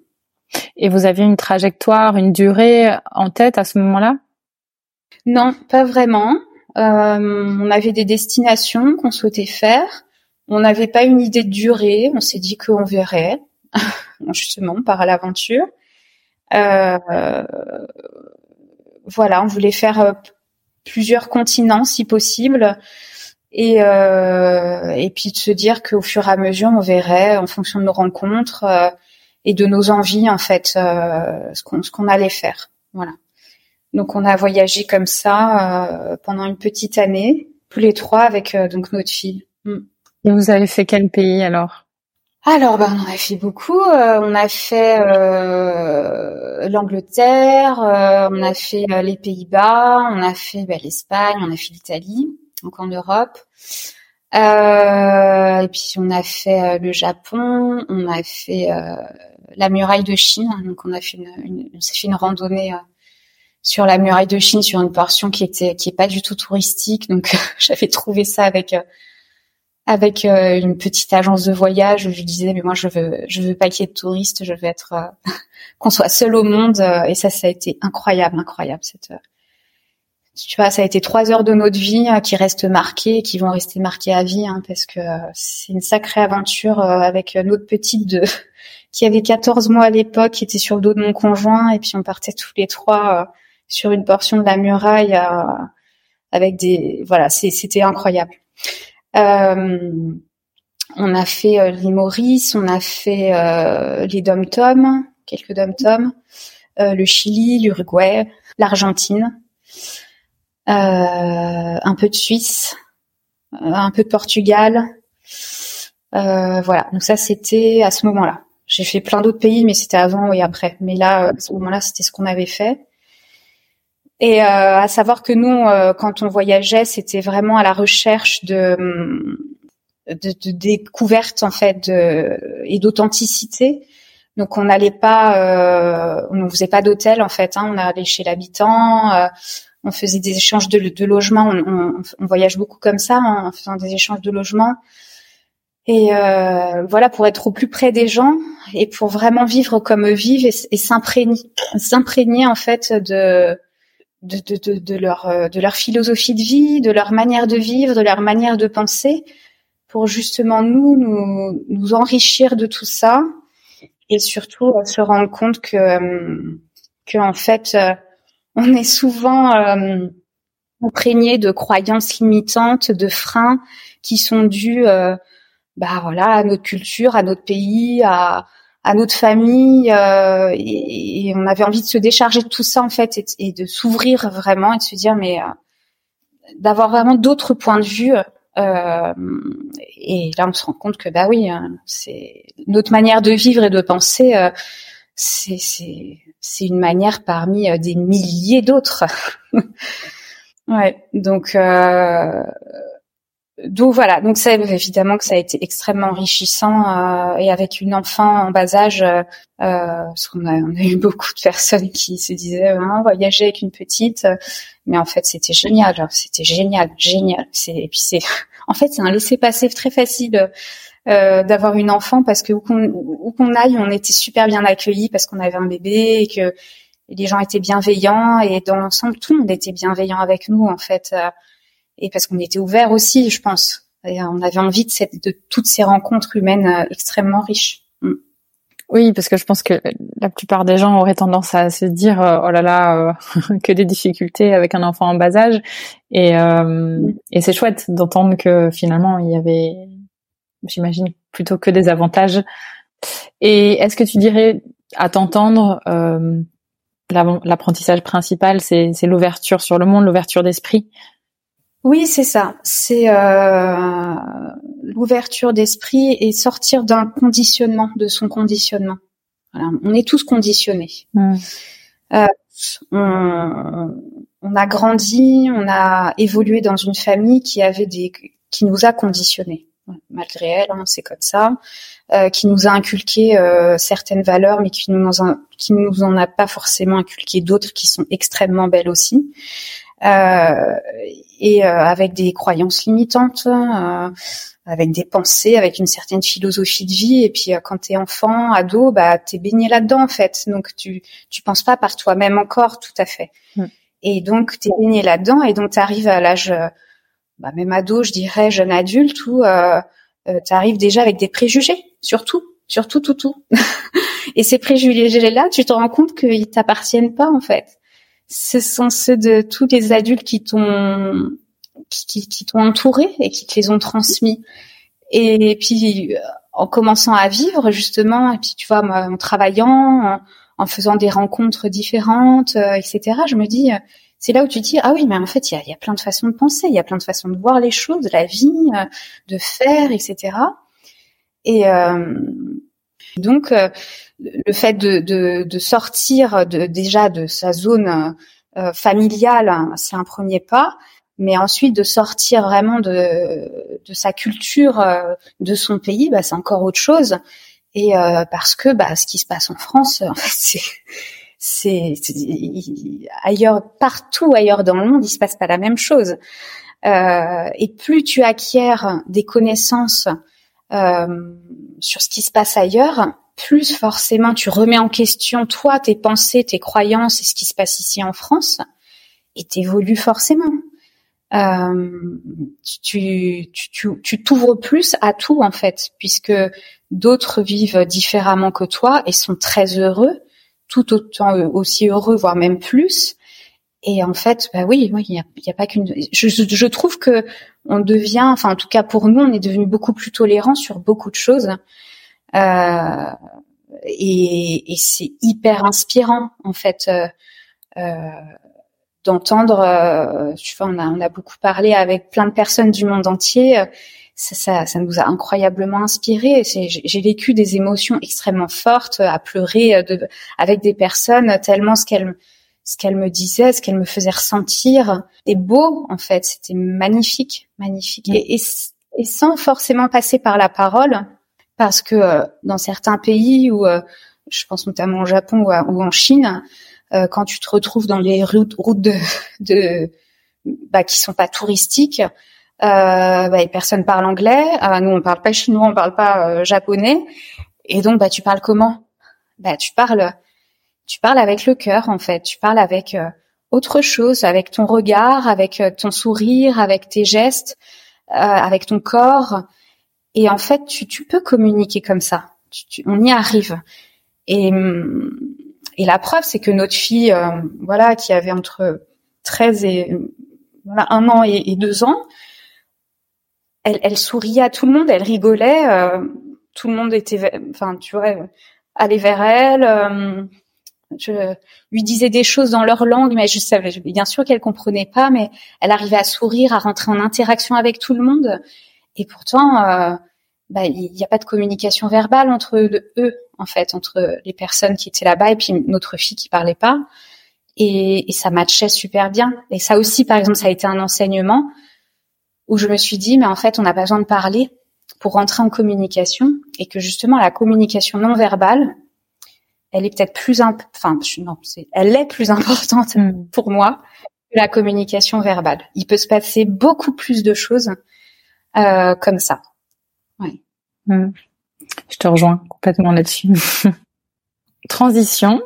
Et vous aviez une trajectoire, une durée en tête à ce moment-là? Non, pas vraiment. Euh, on avait des destinations qu'on souhaitait faire. On n'avait pas une idée de durée. On s'est dit qu'on verrait, justement, par l'aventure. Euh, voilà, on voulait faire euh, plusieurs continents si possible. Et, euh, et puis de se dire qu'au fur et à mesure, on verrait en fonction de nos rencontres euh, et de nos envies en fait, euh, ce qu'on ce qu'on allait faire. Voilà. Donc on a voyagé comme ça euh, pendant une petite année, tous les trois avec euh, donc notre fille. Mm. Et vous avez fait quel pays alors? Alors, ben, on a fait beaucoup. on a fait l'Angleterre, on a fait les Pays-Bas, on a fait ben, l'Espagne, on a fait l'Italie, donc en Europe. Et puis on a fait le Japon, on a fait la muraille de Chine. Donc on a fait une, une, fait une randonnée euh, sur la muraille de Chine sur une portion qui était qui est pas du tout touristique. Donc j'avais trouvé ça avec euh, avec euh, une petite agence de voyage où je disais mais moi je veux je veux pas qu'il y ait de touristes, je veux être qu'on soit seul au monde et ça ça a été incroyable incroyable cette tu vois ça a été trois heures de notre vie qui restent marquées qui vont rester marquées à vie hein, parce que c'est une sacrée aventure avec notre petite de qui avait 14 mois à l'époque, qui était sur le dos de mon conjoint, et puis on partait tous les trois euh, sur une portion de la muraille euh, avec des, voilà, c'était incroyable. Euh, on a fait l'île Maurice, on a fait les dom-tom, quelques dom-tom, le Chili, l'Uruguay, l'Argentine, un peu de Suisse, un peu de Portugal. voilà, donc ça c'était à ce moment-là. J'ai fait plein d'autres pays, mais c'était avant et après. Mais là, à ce moment-là, c'était ce qu'on avait fait. Et euh, à savoir que nous, euh, quand on voyageait, c'était vraiment à la recherche de, de, de découverte en fait de, et d'authenticité. Donc on n'allait pas, euh, on ne faisait pas d'hôtel en fait. Hein, on allait chez l'habitant, euh, on faisait des échanges de, logements. On, voyage beaucoup comme ça, hein, en faisant des échanges de logements. et euh, voilà pour être au plus près des gens et pour vraiment vivre comme eux vivent et, s'imprégner s'imprégner en fait de euh, de leur philosophie de vie, de leur manière de vivre, de leur manière de penser, pour justement nous nous, nous enrichir de tout ça et surtout euh, se rendre compte que que en fait on est souvent imprégné de croyances limitantes, de freins qui sont dus bah voilà à notre culture, à notre pays, à à notre famille euh, et, on avait envie de se décharger de tout ça en fait et, de s'ouvrir vraiment et de se dire mais euh, d'avoir vraiment d'autres points de vue euh, et là on se rend compte que bah oui hein, c'est notre manière de vivre et de penser euh, c'est c'est une manière parmi euh, des milliers d'autres ouais donc donc voilà, donc ça évidemment que ça a été extrêmement enrichissant euh, et avec une enfant en bas âge, euh, euh parce qu'on a, on a eu beaucoup de personnes qui se disaient hein, voyager avec une petite, mais en fait c'était génial, c'était génial, génial. C'est et puis c'est en fait c'est un laisser passer très facile. Euh, d'avoir une enfant parce que où qu'on aille, on était super bien accueillis parce qu'on avait un bébé et que les gens étaient bienveillants et dans l'ensemble tout le monde était bienveillant avec nous en fait. Euh, et parce qu'on était ouvert aussi, je pense. Et on avait envie de, cette, de toutes ces rencontres humaines euh, extrêmement riches. Mm. Oui, parce que je pense que la plupart des gens auraient tendance à se dire euh, oh là là euh, que des difficultés avec un enfant en bas âge et mm. et c'est chouette d'entendre que finalement il y avait j'imagine plutôt que des avantages. Et est-ce que tu dirais à t'entendre l'apprentissage principal c'est l'ouverture sur le monde, l'ouverture d'esprit? Oui, c'est ça. C'est euh, l'ouverture d'esprit et sortir d'un conditionnement, de son conditionnement. On est tous conditionnés. Mm. Euh, on, a grandi, on a évolué dans une famille qui avait des, qui nous a conditionnés, malgré elle, hein, c'est comme ça, euh, qui nous a inculqué certaines valeurs, mais qui nous en, qui nous en a pas forcément inculqué d'autres qui sont extrêmement belles aussi. Euh, et euh, avec des croyances limitantes, euh, avec des pensées, avec une certaine philosophie de vie. Et puis quand t'es enfant, ado, bah t'es baigné là-dedans en fait. Donc tu tu penses pas par toi-même encore, tout à fait. Mm. Et donc t'es baigné là-dedans, et donc t'arrives à l'âge, bah, même ado, je dirais jeune adulte, où euh, t'arrives déjà avec des préjugés, surtout, surtout, tout, tout. et ces préjugés-là, tu te rends compte qu'ils t'appartiennent pas en fait ce sont ceux de tous les adultes qui t'ont qui, qui t'ont entouré et qui te les ont transmis. Et puis en commençant à vivre justement, et puis tu vois, en travaillant, en, faisant des rencontres différentes, euh, etc. Je me dis, c'est là où tu dis ah oui, mais en fait il y a, plein de façons de penser, il y a plein de façons de voir les choses, la vie, euh, de faire, etc. Et euh, donc le fait de, de, de sortir de, déjà de sa zone euh, familiale, hein, c'est un premier pas, mais ensuite de sortir vraiment de, de sa culture, euh, de son pays, bah, c'est encore autre chose. Et euh, parce que bah, ce qui se passe en France, en fait, c'est c'est ailleurs, partout ailleurs dans le monde, il se passe pas la même chose. Euh, et plus tu acquiers des connaissances euh, sur ce qui se passe ailleurs, plus forcément tu remets en question toi, tes pensées, tes croyances et ce qui se passe ici en France, et t'évolues forcément. Euh, tu tu tu t'ouvres plus à tout en fait, puisque d'autres vivent différemment que toi et sont très heureux, tout autant aussi heureux, voire même plus. Et en fait, bah oui, il n'y a, y a, pas qu'une. Je, je, trouve que on devient, enfin en tout cas pour nous, on est devenu beaucoup plus tolérant sur beaucoup de choses. Euh, et, et c'est hyper inspirant en fait euh, euh d'entendre. Euh, tu vois, on a, on a beaucoup parlé avec plein de personnes du monde entier. Ça, ça, ça nous a incroyablement inspiré. J'ai vécu des émotions extrêmement fortes, à pleurer de, avec des personnes tellement ce qu'elles ce qu'elle me disait, ce qu'elle me faisait ressentir, est beau en fait. C'était magnifique, magnifique, et, sans forcément passer par la parole, parce que euh, dans certains pays où euh, je pense notamment au Japon ou, en Chine, euh, quand tu te retrouves dans les routes, routes de, de bah, qui sont pas touristiques, Euh, bah, personne parle anglais. Euh, nous, on parle pas chinois, on parle pas euh, japonais. Et donc, bah, tu parles comment? Bah, tu parles, tu parles avec le cœur, en fait. Tu parles avec euh, autre chose, avec ton regard, avec ton sourire, avec tes gestes, avec ton corps. Et en fait, tu, tu peux communiquer comme ça. Tu, on y arrive. Et, et la preuve, c'est que notre fille, voilà, qui avait entre 13 et voilà, un an et, et deux ans, elle, elle, souriait à tout le monde, elle rigolait, euh, tout le monde était, enfin, tu vois, allait vers elle. Euh, je lui disais des choses dans leur langue, mais je savais bien sûr qu'elle comprenait pas, mais elle arrivait à sourire, à rentrer en interaction avec tout le monde. Et pourtant, euh, bah, il n'y a pas de communication verbale entre eux, en fait, entre les personnes qui étaient là-bas et puis notre fille qui parlait pas. Et, et ça matchait super bien. Et ça aussi, par exemple, ça a été un enseignement où je me suis dit, mais en fait, on n'a pas besoin de parler pour rentrer en communication et que justement la communication non verbale, elle est peut-être plus, enfin non, elle est plus importante mm. pour moi que la communication verbale. Il peut se passer beaucoup plus de choses euh, comme ça. Ouais. Mm. Je te rejoins complètement là-dessus. Transition.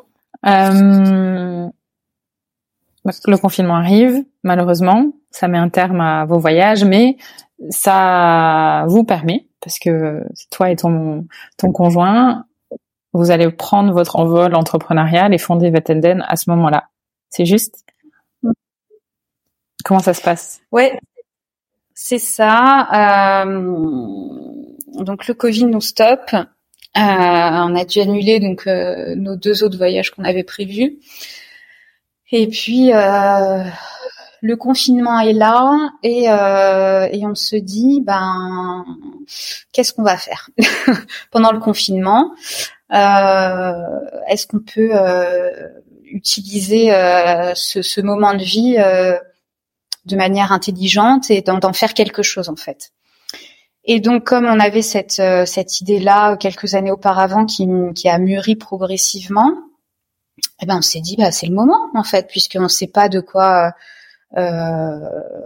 Euh, le confinement arrive, malheureusement, ça met un terme à vos voyages, mais ça vous permet, parce que toi et ton, ton conjoint, vous allez prendre votre envol entrepreneurial et fonder Vetenden à ce moment-là. C'est juste? Comment ça se passe? Ouais, c'est ça. Euh, donc le Covid nous stoppe. Euh, on a dû annuler donc euh, nos deux autres voyages qu'on avait prévus. Et puis euh, le confinement est là et, euh, et on se dit ben qu'est-ce qu'on va faire pendant le confinement? Euh, Est-ce qu'on peut euh, utiliser euh, ce, ce, moment de vie euh, de manière intelligente et d'en faire quelque chose en fait? Et donc, comme on avait cette, cette idée-là quelques années auparavant qui, qui a mûri progressivement, eh ben on s'est dit bah c'est le moment en fait puisqu'on ne sait pas de quoi euh,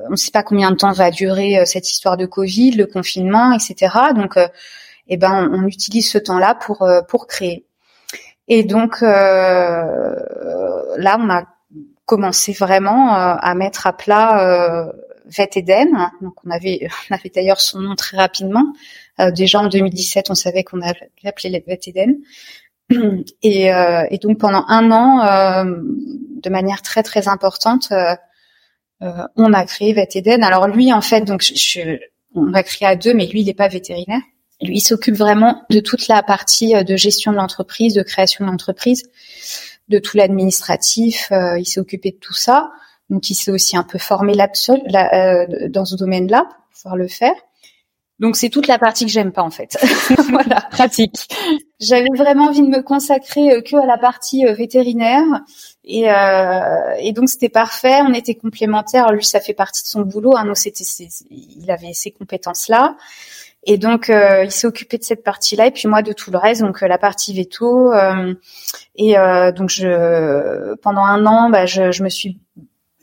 on ne sait pas combien de temps va durer euh, cette histoire de Covid, le confinement, etc. Donc, euh, eh ben, on, utilise ce temps-là pour pour créer. Et donc là, on a commencé vraiment à mettre à plat Vet Eden. Donc, on avait on avait d'ailleurs son nom très rapidement. déjà en 2017, on savait qu'on allait l'appeler Vet Eden. Et, et, donc pendant un an, de manière très très importante, euh, on a créé Vet Alors lui, en fait, donc je, on l'a créé à deux, mais lui, il n'est pas vétérinaire. Lui, il s'occupe vraiment de toute la partie euh, de gestion de l'entreprise, de création de l'entreprise, de tout l'administratif. Euh, il s'est occupé de tout ça. Donc, il s'est aussi un peu formé là, dans ce domaine-là pour pouvoir le faire. Donc c'est toute la partie que j'aime pas en fait. voilà, pratique. J'avais vraiment envie de me consacrer euh, que à la partie euh, vétérinaire et, euh, et donc c'était parfait. On était complémentaires. Lui, ça fait partie de son boulot. Hein. Nous, c'était, il avait ces compétences là. Et donc, il s'est occupé de cette partie-là, et puis moi de tout le reste, donc la partie veto. et donc, je, pendant un an, bah, je, je me suis,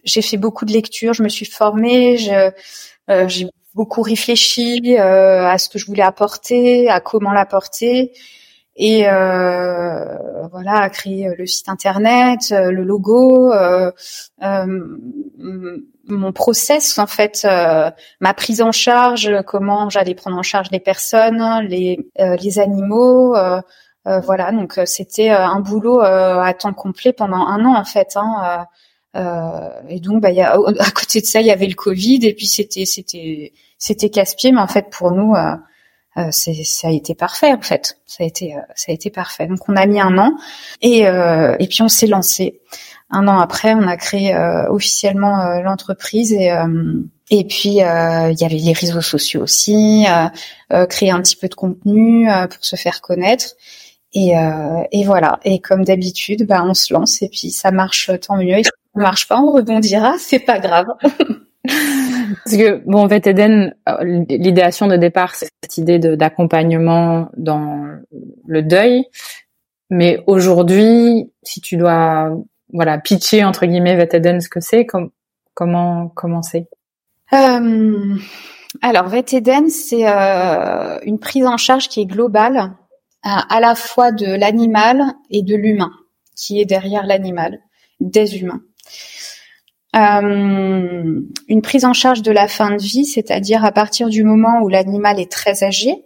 j'ai fait beaucoup de lectures, je me suis formée, je, j'ai beaucoup réfléchi euh, à ce que je voulais apporter, à comment l'apporter et euh, voilà à créer le site internet, euh, le logo, euh, euh, mon process en fait, euh, ma prise en charge, comment j'allais prendre en charge les personnes, les les animaux. voilà, donc c'était un boulot à temps complet pendant un an en fait. Hein, euh, et donc, bah, y a, à côté de ça, il y avait le Covid, et puis c'était c'était c'était casse-pied, mais en fait pour nous, euh, euh ça a été parfait en fait. Ça a été euh, ça a été parfait. Donc on a mis un an, et euh, et puis on s'est lancé. Un an après, on a créé officiellement l'entreprise et et puis il y avait les réseaux sociaux aussi, créer un petit peu de contenu pour se faire connaître. Et, et voilà. Et comme d'habitude, bah, on se lance et puis ça marche tant mieux marche pas, on rebondira, c'est pas grave. Parce que bon, en fait, Eden, euh, l'idéation de départ, c'est cette idée d'accompagnement dans le deuil. Mais aujourd'hui, si tu dois, voilà, pitcher entre guillemets Vet Eden, ce que c'est, com comment commencer euh, Alors, VETEDEN, c'est euh, une prise en charge qui est globale, à, la fois de l'animal et de l'humain, qui est derrière l'animal, des humains. Euh, une prise en charge de la fin de vie, c'est-à-dire à partir du moment où l'animal est très âgé,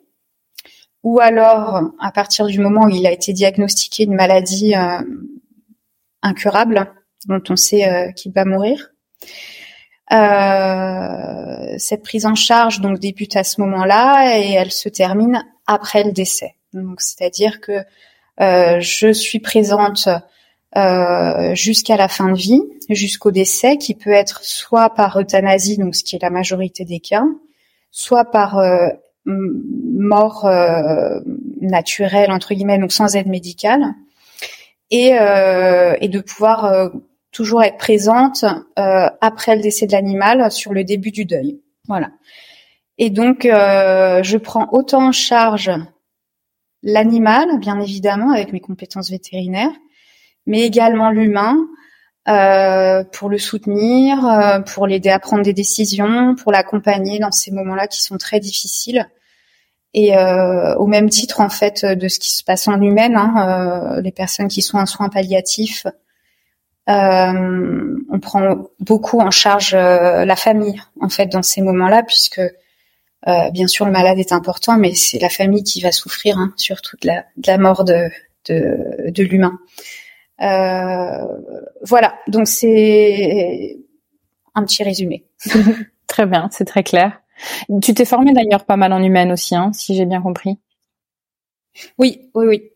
ou alors à partir du moment où il a été diagnostiqué une maladie euh, incurable dont on sait euh, qu'il va mourir. Cette prise en charge donc débute à ce moment-là et elle se termine après le décès. Donc c'est-à-dire que je suis présente jusqu'à la fin de vie, jusqu'au décès, qui peut être soit par euthanasie, donc ce qui est la majorité des cas, soit par mort euh, naturelle entre guillemets, donc sans aide médicale, et, euh, et de pouvoir euh, toujours être présente euh, après le décès de l'animal sur le début du deuil. Voilà. Et donc je prends autant en charge l'animal, bien évidemment, avec mes compétences vétérinaires, mais également l'humain, euh, pour le soutenir, euh, pour l'aider à prendre des décisions, pour l'accompagner dans ces moments-là qui sont très difficiles. Et euh, au même titre en fait de ce qui se passe en humaine, hein, les personnes qui sont en soins palliatifs, on prend beaucoup en charge la famille en fait dans ces moments-là, puisque bien sûr le malade est important, mais c'est la famille qui va souffrir hein, surtout de la, de la mort de, de, de l'humain. Euh, voilà, donc c'est un petit résumé. très bien, c'est très clair. Tu t'es formée d'ailleurs pas mal en humaine aussi, hein, si j'ai bien compris. Oui, oui, oui.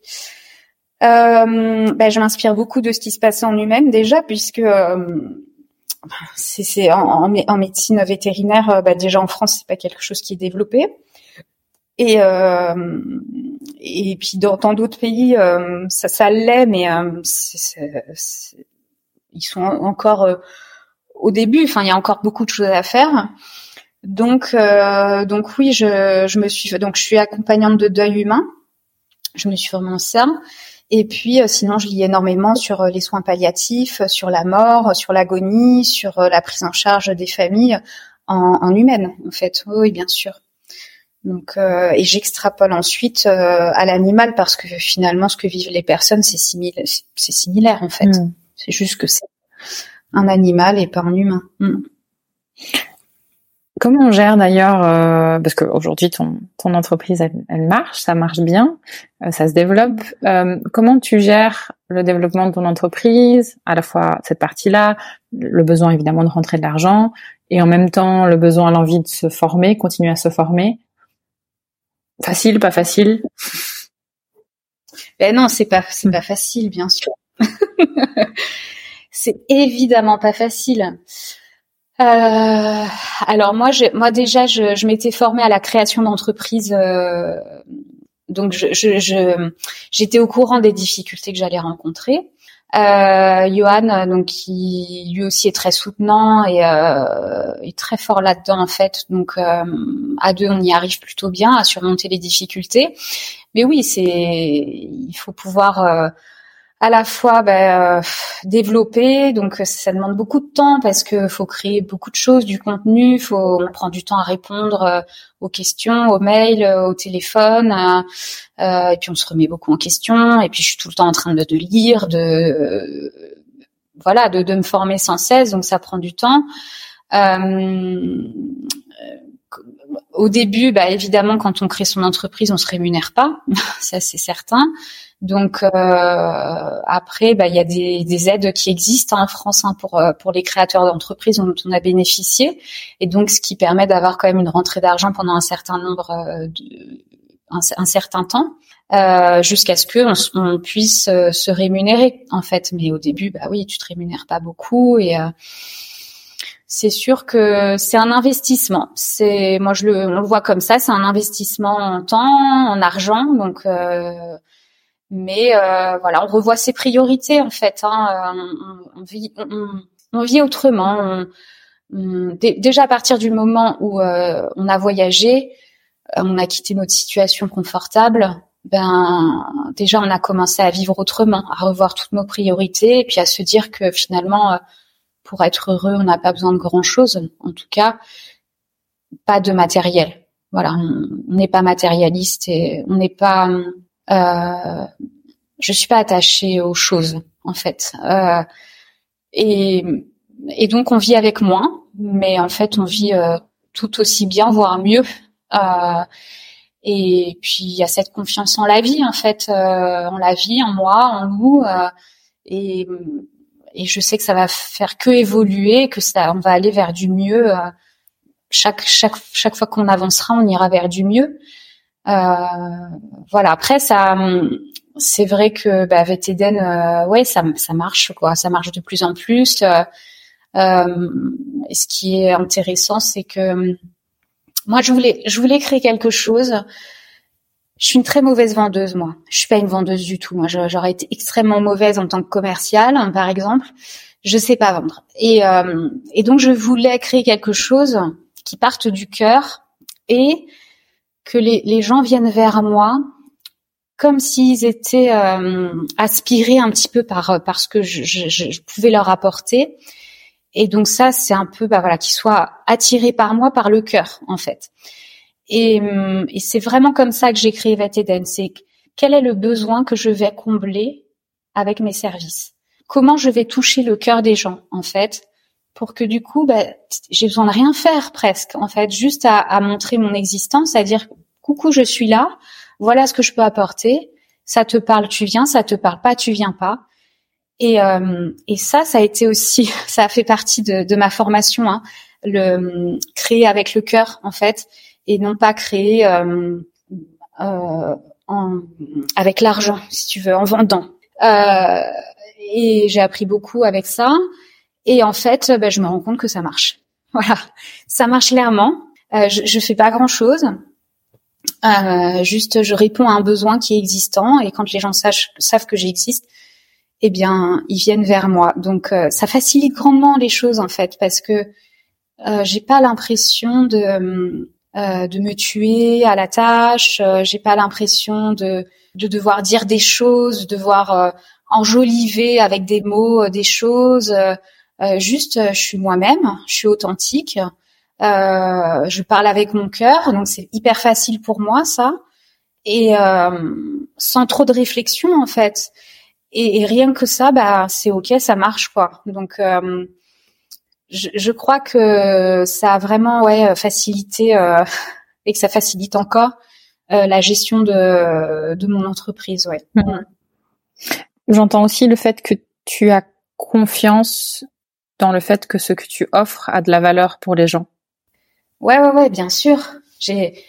Euh, ben, je m'inspire beaucoup de ce qui se passe en humaine déjà, puisque euh, c'est en, en, médecine vétérinaire, ben, déjà en France, c'est pas quelque chose qui est développé. Et euh, et puis dans d'autres pays, euh, ça, ça l'est, mais euh, ils sont encore euh, au début. Enfin, il y a encore beaucoup de choses à faire. Donc, donc oui, je, je me suis donc je suis accompagnante de deuil humain. Je me suis formée ça. Et puis, sinon, je lis énormément sur les soins palliatifs, sur la mort, sur l'agonie, sur la prise en charge des familles en, en humaine, en fait. Oui, bien sûr. Donc, euh, et j'extrapole ensuite euh, à l'animal parce que finalement, ce que vivent les personnes, c'est similaire, c'est similaire en fait. Mm. C'est juste que c'est un animal et pas un humain. Mm. Comment on gère d'ailleurs, euh, parce qu'aujourd'hui ton, ton entreprise elle, elle, marche, ça marche bien, euh, ça se développe. Euh, comment tu gères le développement de ton entreprise, à la fois cette partie-là, le besoin évidemment de rentrer de l'argent, et en même temps le besoin, l'envie de se former, continuer à se former? Facile, pas facile? Ben non, c'est pas c'est pas facile, bien sûr. c'est évidemment pas facile. Euh, alors moi, moi déjà, je, m'étais formée à la création d'entreprises, euh, donc j'étais au courant des difficultés que j'allais rencontrer. Euh, Johan, donc qui lui aussi est très soutenant et euh, est très fort là-dedans en fait. Donc euh, à deux, on y arrive plutôt bien à surmonter les difficultés. Mais oui, c'est il faut pouvoir euh, à la fois ben, euh, développer, donc ça demande beaucoup de temps parce que faut créer beaucoup de choses, du contenu, faut on prend du temps à répondre euh, aux questions, aux mails, euh, au téléphone, et puis on se remet beaucoup en question, et puis je suis tout le temps en train de, de lire, de voilà, de, de, me former sans cesse, donc ça prend du temps. au début, bah, évidemment, quand on crée son entreprise, on se rémunère pas, ça c'est certain. Donc euh, après, bah, il y a des, des, aides qui existent en France hein, pour euh, pour les créateurs d'entreprises dont on a bénéficié, et donc ce qui permet d'avoir quand même une rentrée d'argent pendant un certain nombre euh, de, un, certain temps. Euh, jusqu'à ce que on, puisse se rémunérer en fait mais au début bah oui tu te rémunères pas beaucoup et c'est sûr que c'est un investissement. C'est moi je le on le voit comme ça, c'est un investissement en temps, en argent. Donc euh, mais euh, voilà, on revoit ses priorités en fait. Hein. On, on, vit, on, vit autrement. déjà à partir du moment où euh, on a voyagé, euh, on a quitté notre situation confortable. Ben déjà on a commencé à vivre autrement, à revoir toutes nos priorités et puis à se dire que finalement pour être heureux on n'a pas besoin de grand chose. En tout cas pas de matériel. Voilà, on n'est pas matérialiste et on n'est pas. Euh, je suis pas attachée aux choses en fait. Euh, et, et donc on vit avec moins, mais en fait on vit euh, tout aussi bien, voire mieux. Euh, et puis il y a cette confiance en la vie en fait, euh, en la vie, en moi, en nous. Euh, et, et je sais que ça va faire que évoluer, que ça, on va aller vers du mieux. Euh, chaque chaque chaque fois qu'on avancera, on ira vers du mieux. Voilà. Après, ça, c'est vrai que bah, VTDN, ouais, ça ça marche quoi, ça marche de plus en plus. Euh, ce qui est intéressant, c'est que moi, je voulais, je voulais créer quelque chose. Je suis une très mauvaise vendeuse, moi. Je suis pas une vendeuse du tout. Moi, j'aurais été extrêmement mauvaise en tant que commerciale, par exemple. Je sais pas vendre. Et, euh, et donc, je voulais créer quelque chose qui parte du cœur et que les, les gens viennent vers moi comme s'ils étaient euh, aspirés un petit peu par, par ce que je, je, je pouvais leur apporter et donc ça, c'est un peu, bah voilà, qu'ils soient attirés par moi, par le cœur, en fait. Et, hum, et c'est vraiment comme ça que j'ai créé Eden. C'est quel est le besoin que je vais combler avec mes services? Comment je vais toucher le cœur des gens, en fait, pour que du coup, bah, j'ai besoin de rien faire presque, en fait, juste à, à montrer mon existence, à dire coucou, je suis là, voilà ce que je peux apporter. Ça te parle, tu viens. Ça te parle pas, tu viens pas. Et, euh, et ça, ça a été aussi, ça a fait partie de, de ma formation, hein, le créer avec le cœur en fait, et non pas créer euh, euh, en, avec l'argent, si tu veux, en vendant. Euh, et j'ai appris beaucoup avec ça. Et en fait, ben, je me rends compte que ça marche. Voilà, ça marche clairement. Euh, je, je fais pas grand chose. Euh, juste, je réponds à un besoin qui est existant. Et quand les gens sachent, savent que j'existe, eh bien, ils viennent vers moi. Donc, euh, ça facilite grandement les choses en fait, parce que euh, j'ai pas l'impression de euh, de me tuer à la tâche. J'ai pas l'impression de de devoir dire des choses, de devoir enjoliver avec des mots des choses. Juste, je suis moi-même, je suis authentique. je parle avec mon cœur, donc c'est hyper facile pour moi ça, et sans trop de réflexion en fait. Et, rien que ça, bah c'est ok, ça marche quoi. Donc euh, je, je, crois que ça a vraiment ouais facilité euh, et que ça facilite encore euh, la gestion de, de mon entreprise. Ouais. Mmh. J'entends aussi le fait que tu as confiance dans le fait que ce que tu offres a de la valeur pour les gens. Ouais ouais ouais, bien sûr. J'ai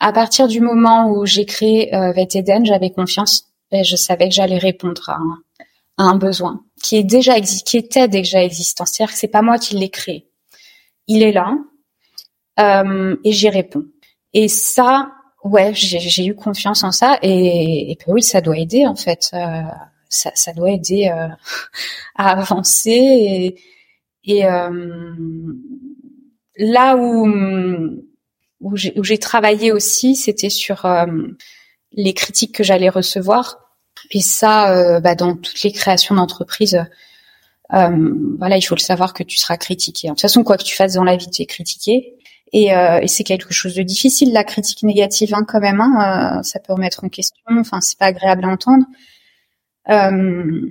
à partir du moment où j'ai créé euh, VTDN, j'avais confiance et je savais que j'allais répondre à un, à un, besoin qui est déjà qui était déjà existant. C'est-à-dire que c'est pas moi qui l'ai créé. Il est là euh, et j'y réponds. Et ça, ouais, j'ai eu confiance en ça et, et puis oui, ça doit aider en fait. Euh, ça, ça, doit aider euh, à avancer et, et euh, là où où j'ai travaillé aussi, c'était sur euh, les critiques que j'allais recevoir. Et ça, bah, dans toutes les créations d'entreprise, euh, voilà, il faut le savoir que tu seras critiqué. De toute façon, quoi que tu fasses dans la vie, tu es critiqué. Et, euh, et c'est quelque chose de difficile, la critique négative, hein, quand même. Hein, euh, ça peut remettre en question. Enfin, c'est pas agréable à entendre. Euh,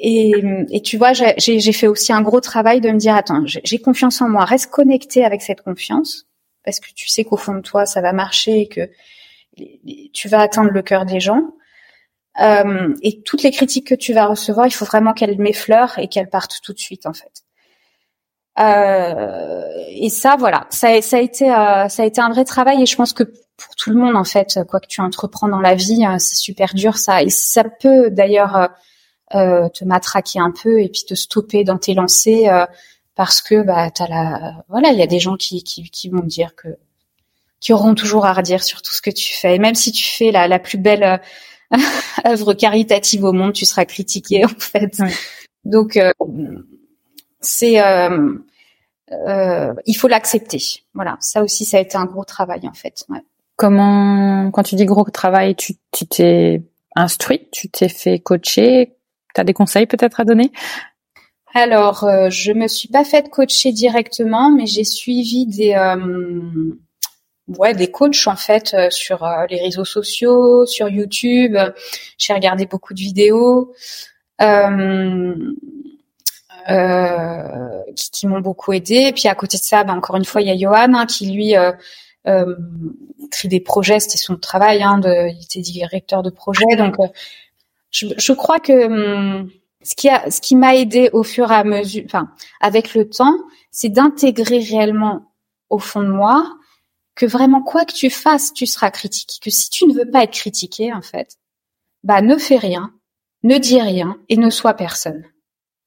et, tu vois, j'ai fait aussi un gros travail de me dire, attends, j'ai confiance en moi, reste connecté avec cette confiance, parce que tu sais qu'au fond de toi, ça va marcher et que tu vas atteindre le cœur des gens. Euh, et toutes les critiques que tu vas recevoir, il faut vraiment qu'elles m'effleurent et qu'elles partent tout de suite en fait. Euh, et ça, voilà, ça, ça a été, euh, ça a été un vrai travail et je pense que pour tout le monde en fait, quoi que tu entreprends dans la vie, euh, c'est super dur ça. Et ça peut d'ailleurs euh, te matraquer un peu et puis te stopper dans tes lancées parce que bah t'as la, voilà, il y a des gens qui, qui, qui vont dire que qui auront toujours à redire sur tout ce que tu fais. Et même si tu fais la, la plus belle euh, œuvre caritative au monde, tu seras critiqué en fait. Donc euh, c'est euh, euh, il faut l'accepter. Voilà, ça aussi ça a été un gros travail en fait. Ouais. Comment quand tu dis gros travail, tu t'es instruite, tu t'es fait coacher, tu as des conseils peut-être à donner? Alors, euh, je me suis pas faite coacher directement, mais j'ai suivi des ouais des coachs en fait sur les réseaux sociaux, sur YouTube. J'ai regardé beaucoup de vidéos. Euh, euh, qui, m'ont beaucoup aidé. Et puis à côté de ça, ben, encore une fois, il y a Johan hein, qui lui euh, euh, crée des projets, c'était son travail, hein, de, il était directeur de projet. Donc euh, je, je, crois que hum, ce qui a, ce qui m'a aidé au fur et à mesure, enfin avec le temps, c'est d'intégrer réellement au fond de moi que vraiment quoi que tu fasses, tu seras critiqué. Que si tu ne veux pas être critiqué, en fait, bah ne fais rien, ne dis rien et ne sois personne.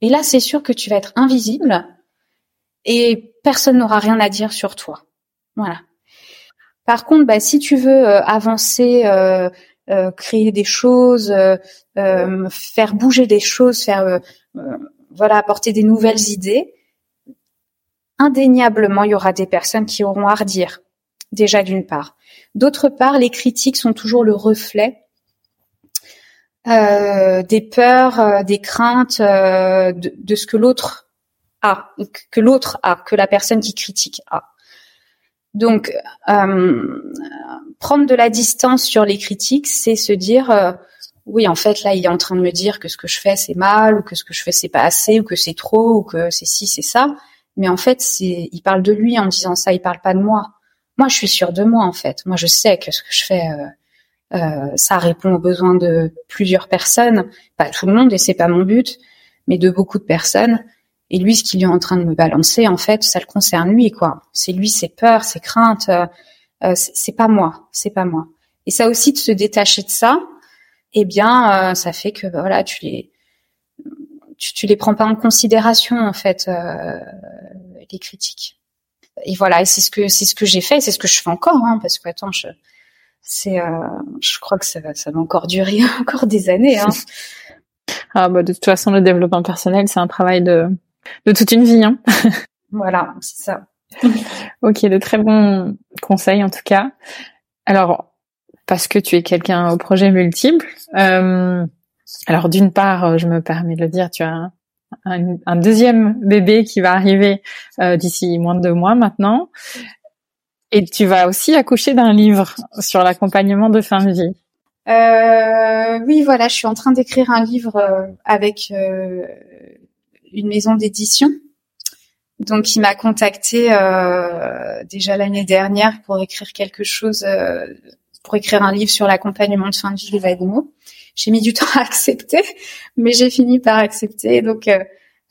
Et là, c'est sûr que tu vas être invisible et personne n'aura rien à dire sur toi. Voilà. Par contre, bah, si tu veux euh, avancer, euh, euh, créer des choses, faire bouger des choses, faire voilà, apporter des nouvelles idées, indéniablement, il y aura des personnes qui auront à redire. Déjà d'une part. D'autre part, les critiques sont toujours le reflet des peurs, des craintes de, ce que l'autre a, que l'autre a, que la personne qui critique a. Donc, prendre de la distance sur les critiques, c'est se dire, oui, en fait, là, il est en train de me dire que ce que je fais c'est mal, ou que ce que je fais c'est pas assez, ou que c'est trop, ou que c'est ci, c'est ça. Mais en fait, c'est, il parle de lui en disant ça, il parle pas de moi. Moi, je suis sûre de moi, en fait. Moi, je sais que ce que je fais, euh, ça répond aux besoins de plusieurs personnes, pas tout le monde et c'est pas mon but, mais de beaucoup de personnes. Et lui, ce qu'il est en train de me balancer, en fait, ça le concerne lui, quoi. C'est lui, ses peurs, ses craintes. Euh, euh c'est pas moi, c'est pas moi. Et ça aussi de se détacher de ça, eh bien, euh, ça fait que bah, voilà, tu les, tu, tu, les prends pas en considération en fait euh, les critiques. Et voilà, et c'est ce que c'est ce que j'ai fait, c'est ce que je fais encore, hein, parce que attends, je, c'est, euh, je crois que ça, ça va encore durer encore des années. Hein. ah bah de toute façon, le développement personnel, c'est un travail de de toute une vie. Hein. voilà, c'est ça. ok, de très bons conseils en tout cas. Alors, parce que tu es quelqu'un au projet multiple. Euh, alors d'une part, je me permets de le dire, tu as un, un, deuxième bébé qui va arriver euh, d'ici moins de deux mois maintenant. Et tu vas aussi accoucher d'un livre sur l'accompagnement de fin de vie. Euh, oui, voilà, je suis en train d'écrire un livre euh, avec euh, une maison d'édition. Donc, il m'a contacté euh, déjà l'année dernière pour écrire quelque chose, euh, pour écrire un livre sur l'accompagnement de fin de vie des animaux. J'ai mis du temps à accepter, mais j'ai fini par accepter. Donc,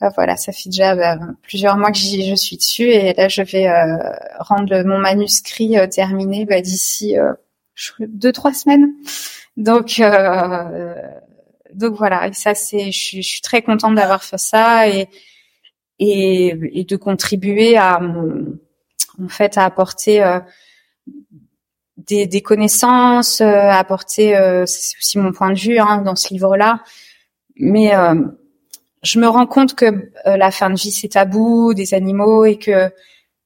bah, voilà, ça fait déjà bah, plusieurs mois que je suis dessus et là je vais euh, rendre mon manuscrit euh, terminé bah, d'ici euh, deux trois semaines. Donc donc voilà, ça c'est, je, je, suis très contente d'avoir fait ça et, et, et de contribuer à en fait à apporter des, des, connaissances, apporter c'est aussi mon point de vue hein, dans ce livre-là, mais je me rends compte que euh, la fin de vie c'est tabou des animaux et que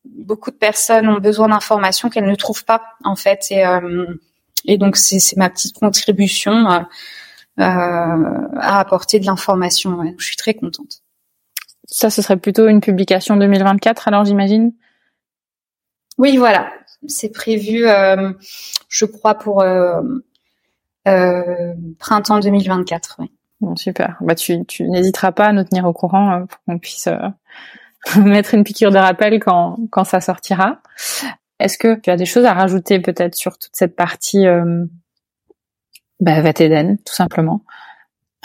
beaucoup de personnes ont besoin d'informations qu'elles ne trouvent pas en fait. Et, euh, et donc c'est ma petite contribution euh, à apporter de l'information. Ouais. Je suis très contente. Ça, ce serait plutôt une publication 2024 alors j'imagine? Oui, voilà, c'est prévu, je crois pour printemps 2024. Oui. Bon, super. Bah, tu, tu n'hésiteras pas à nous tenir au courant euh, pour qu'on puisse euh, mettre une piqûre de rappel quand, quand ça sortira. Est-ce que tu as des choses à rajouter peut-être sur toute cette partie euh, bah, Vateden, tout simplement.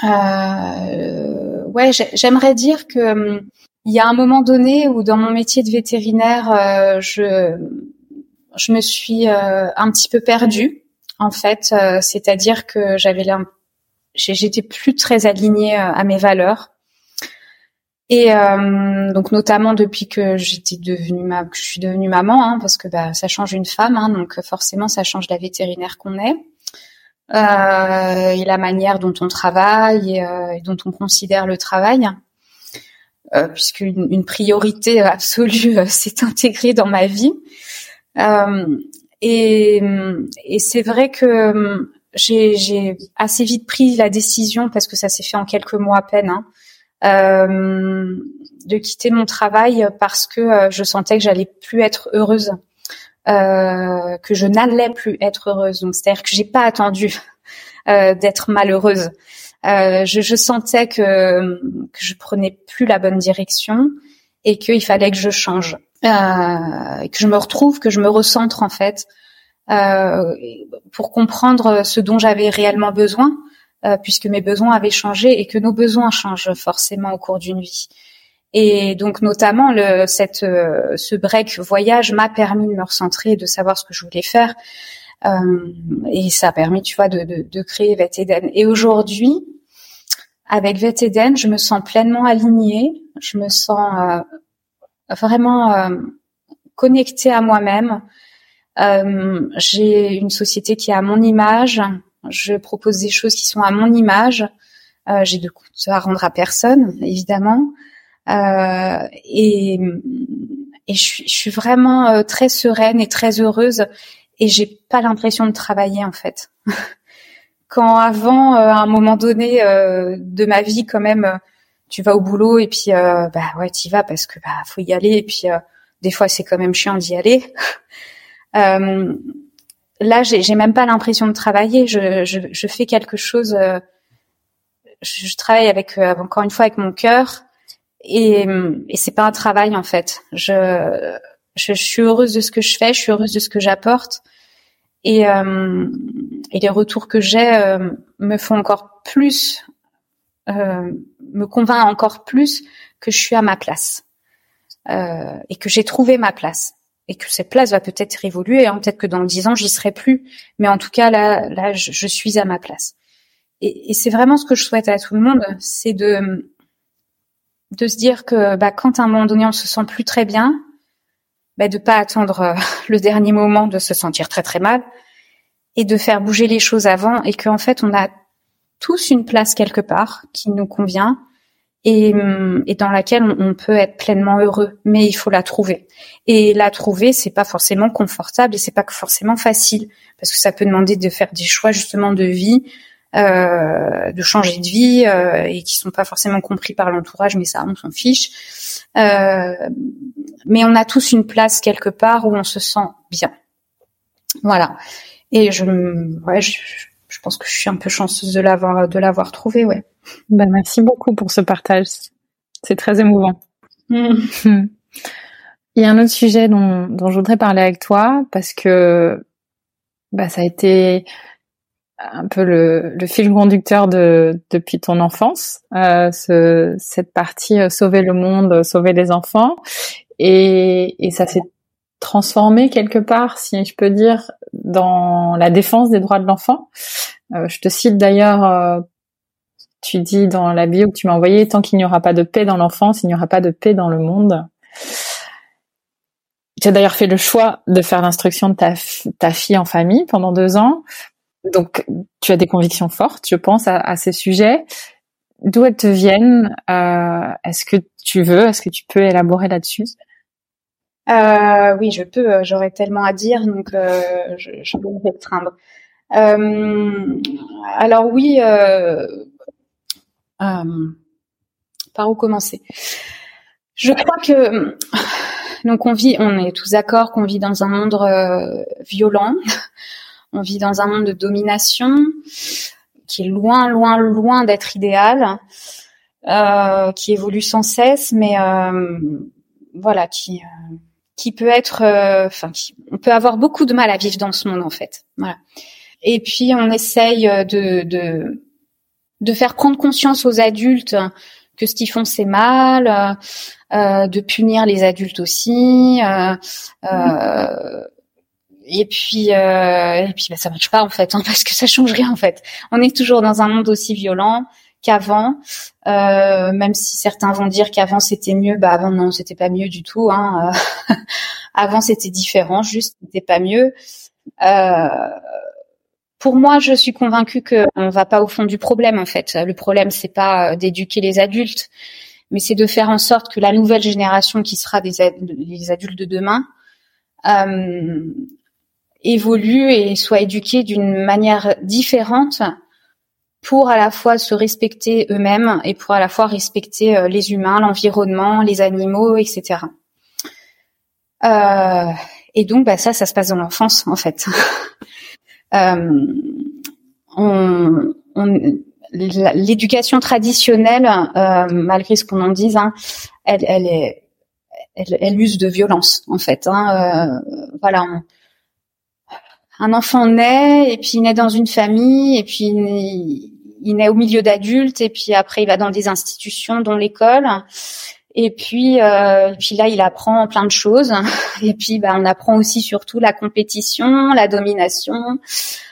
Euh, Ouais, j'aimerais dire que il y a un moment donné où dans mon métier de vétérinaire, je je me suis un petit peu perdue en fait, c'est-à-dire que j'avais j'étais plus très alignée euh, à mes valeurs. Et euh, donc notamment depuis que j'étais devenue ma, que je suis devenue maman, hein, parce que bah, ça change une femme, hein, donc forcément ça change la vétérinaire qu'on est, euh, et la manière dont on travaille et, euh, et dont on considère le travail, euh, puisque une, priorité absolue euh, s'est intégrée dans ma vie. et, et c'est vrai que j'ai assez vite pris la décision parce que ça s'est fait en quelques mois à peine hein, de quitter mon travail parce que je sentais que j'allais plus être heureuse, que je n'allais plus être heureuse. Donc c'est-à-dire que j'ai pas attendu d'être malheureuse. Je, je, sentais que, que je prenais plus la bonne direction et qu'il fallait que je change, euh, que je me retrouve, que je me recentre en fait, euh, pour comprendre ce dont j'avais réellement besoin, euh, puisque mes besoins avaient changé et que nos besoins changent forcément au cours d'une vie. Et donc notamment le, cette, euh, ce break voyage m'a permis de me recentrer, de savoir ce que je voulais faire, euh, et ça a permis, tu vois, de, de, de créer Vet Eden. Et aujourd'hui, avec Vet Eden, je me sens pleinement alignée, je me sens euh, vraiment euh, connectée à moi-même. Euh, j'ai une société qui est à mon image. Je propose des choses qui sont à mon image. j'ai de comptes à rendre à personne, évidemment. Et, et je, suis, vraiment très sereine et très heureuse. Et j'ai pas l'impression de travailler en fait. quand avant, euh, à un moment donné euh, de ma vie, quand même, euh, tu vas au boulot et puis bah ouais, t'y vas parce que bah faut y aller et puis des fois c'est quand même chiant d'y aller. là, j'ai, j'ai même pas l'impression de travailler. Je, je, je fais quelque chose. Je, je, travaille avec encore une fois avec mon cœur et, et c'est pas un travail en fait. Je, je, suis heureuse de ce que je fais. Je suis heureuse de ce que j'apporte et, euh, et les retours que j'ai euh, me font encore plus, euh, me convainc encore plus que je suis à ma place euh, et que j'ai trouvé ma place et que cette place va peut-être évoluer. Hein, peut-être que dans dix ans j'y serai plus, mais en tout cas là, là, je, je suis à ma place. Et, et c'est vraiment ce que je souhaite à tout le monde, c'est de de se dire que bah, quand à un moment donné on se sent plus très bien, bah, de pas attendre euh, le dernier moment de se sentir très très mal et de faire bouger les choses avant et qu'en fait on a tous une place quelque part qui nous convient et, hum, dans laquelle on, peut être pleinement heureux, mais il faut la trouver. Et la trouver, c'est pas forcément confortable et c'est pas forcément facile parce que ça peut demander de faire des choix justement de vie, euh, de changer de vie euh, et qui sont pas forcément compris par l'entourage, mais ça on s'en fiche. Euh, mais on a tous une place quelque part où on se sent bien. Voilà. Et je, ouais, je, je pense que je suis un peu chanceuse de l'avoir, de l'avoir trouvé, ouais. Ben, merci beaucoup pour ce partage. C'est très émouvant. Mm. Il y a un autre sujet dont, dont je voudrais parler avec toi parce que bah, ça a été un peu le, le fil conducteur de depuis ton enfance, euh, ce, cette partie euh, sauver le monde, sauver les enfants, et, et ça s'est transformé quelque part, si je peux dire, dans la défense des droits de l'enfant. Euh, je te cite d'ailleurs, euh, tu dis dans la bio que tu m'as envoyé, tant qu'il n'y aura pas de paix dans l'enfance, il n'y aura pas de paix dans le monde. Tu as d'ailleurs fait le choix de faire l'instruction de ta, ta fille en famille pendant deux ans donc, tu as des convictions fortes, je pense, à, ces sujets. D'où elles te viennent euh, Est-ce que tu veux Est-ce que tu peux élaborer là-dessus? Euh, Oui, je peux. Euh, j'aurais tellement à dire, donc je, vais me restreindre. Alors oui, par où commencer? Je crois que donc on vit, on est tous d'accord qu'on vit dans un monde violent on vit dans un monde de domination qui est loin, loin, loin d'être idéal, euh, qui évolue sans cesse, mais euh, voilà, qui euh, qui peut être, enfin, on peut avoir beaucoup de mal à vivre dans ce monde en fait. Voilà. Et puis on essaye de de de faire prendre conscience aux adultes que ce qu'ils font c'est mal, de punir les adultes aussi. Et puis euh, et puis bah, ça marche pas en fait hein, parce que ça change rien en fait. On est toujours dans un monde aussi violent qu'avant, euh, même si certains vont dire qu'avant c'était mieux, bah avant non c'était pas mieux du tout. Hein. avant c'était différent, juste c'était pas mieux. Euh, pour moi, je suis convaincue qu'on va pas au fond du problème en fait. Le problème c'est pas d'éduquer les adultes, mais c'est de faire en sorte que la nouvelle génération qui sera des, des adultes de demain euh, évolue et soit éduqué d'une manière différente pour à la fois se respecter eux-mêmes et pour à la fois respecter euh, les humains, l'environnement, les animaux, etc. Euh, et donc, bah, ça, ça se passe dans l'enfance, en fait. euh, on, l'éducation traditionnelle, euh, malgré ce qu'on en dise, hein, elle, elle, est, elle, elle, use de violence, en fait. Hein, euh, voilà. Un enfant naît et puis il naît dans une famille et puis il, naît au milieu d'adultes et puis après il va dans des institutions, dont l'école. Et puis, euh, puis là, il apprend plein de choses. Et puis, bah, on apprend aussi surtout la compétition, la domination.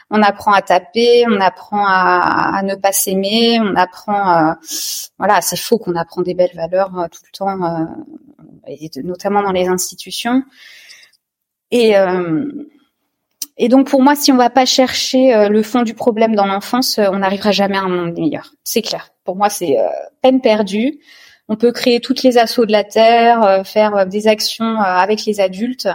On apprend à taper, on apprend à, ne pas s'aimer, on apprend, euh, voilà, c'est faux qu'on apprend des belles valeurs euh, tout le temps, euh, et notamment dans les institutions. Et et donc pour moi, si on va pas chercher le fond du problème dans l'enfance, on n'arrivera jamais à un monde meilleur. C'est clair. Pour moi, c'est peine perdue on peut créer toutes les assauts de la terre, euh, faire euh, des actions euh, avec les adultes.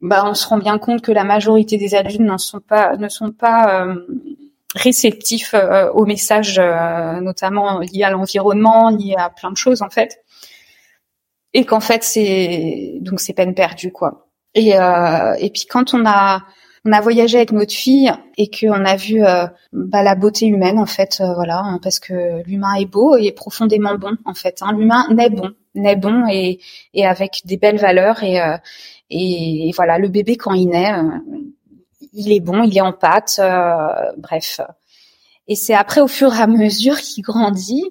Bah, on se rend bien compte que la majorité des adultes ne sont pas ne sont pas réceptifs aux messages, notamment liés à l'environnement, liés à plein de choses en fait, et qu'en fait c'est donc c'est peine perdue quoi. Et et puis quand on a on a voyagé avec notre fille et qu'on a vu euh, bah, la beauté humaine en fait, euh, voilà, hein, parce que l'humain est beau et profondément bon en fait. Hein. L'humain naît bon, naît bon et, et avec des belles valeurs et, euh, et, voilà, le bébé quand il naît, il est bon, il est en pâte, bref. Et c'est après au fur et à mesure qu'il grandit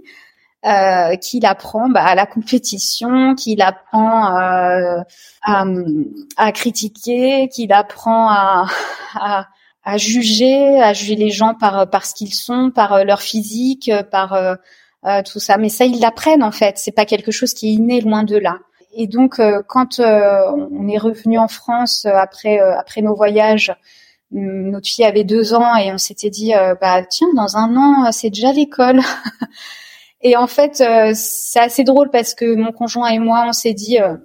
euh, qu'il apprend bah, à la compétition, qu'il apprend euh, à, à, critiquer, qu'il apprend à, à, à, juger, à juger les gens par par ce qu'ils sont, par leur physique, par euh, tout ça. Mais ça, ils l'apprennent en fait. C'est pas quelque chose qui est inné loin de là. Et donc, quand on est revenu en France après après nos voyages, notre fille avait deux ans et on s'était dit, bah tiens, dans un an, c'est déjà l'école. Et en fait, euh, c'est assez drôle parce que mon conjoint et moi, on s'est dit, euh,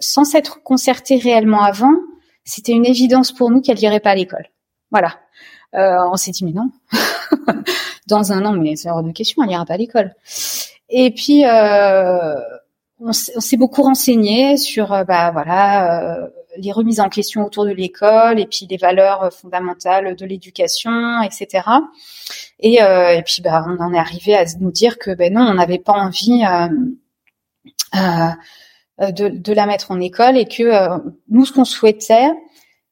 sans s'être concerté réellement avant, c'était une évidence pour nous qu'elle irait pas à l'école. Voilà. Euh, on s'est dit, mais non, dans un an, mais c'est hors de question, elle ira pas à l'école. Et puis, on s'est beaucoup renseigné sur, bah voilà, les remises en question autour de l'école et puis les valeurs fondamentales de l'éducation, etc. Et, euh, et puis bah, on en est arrivé à nous dire que ben non, on n'avait pas envie euh, euh, de, la mettre en école et que euh, nous ce qu'on souhaitait,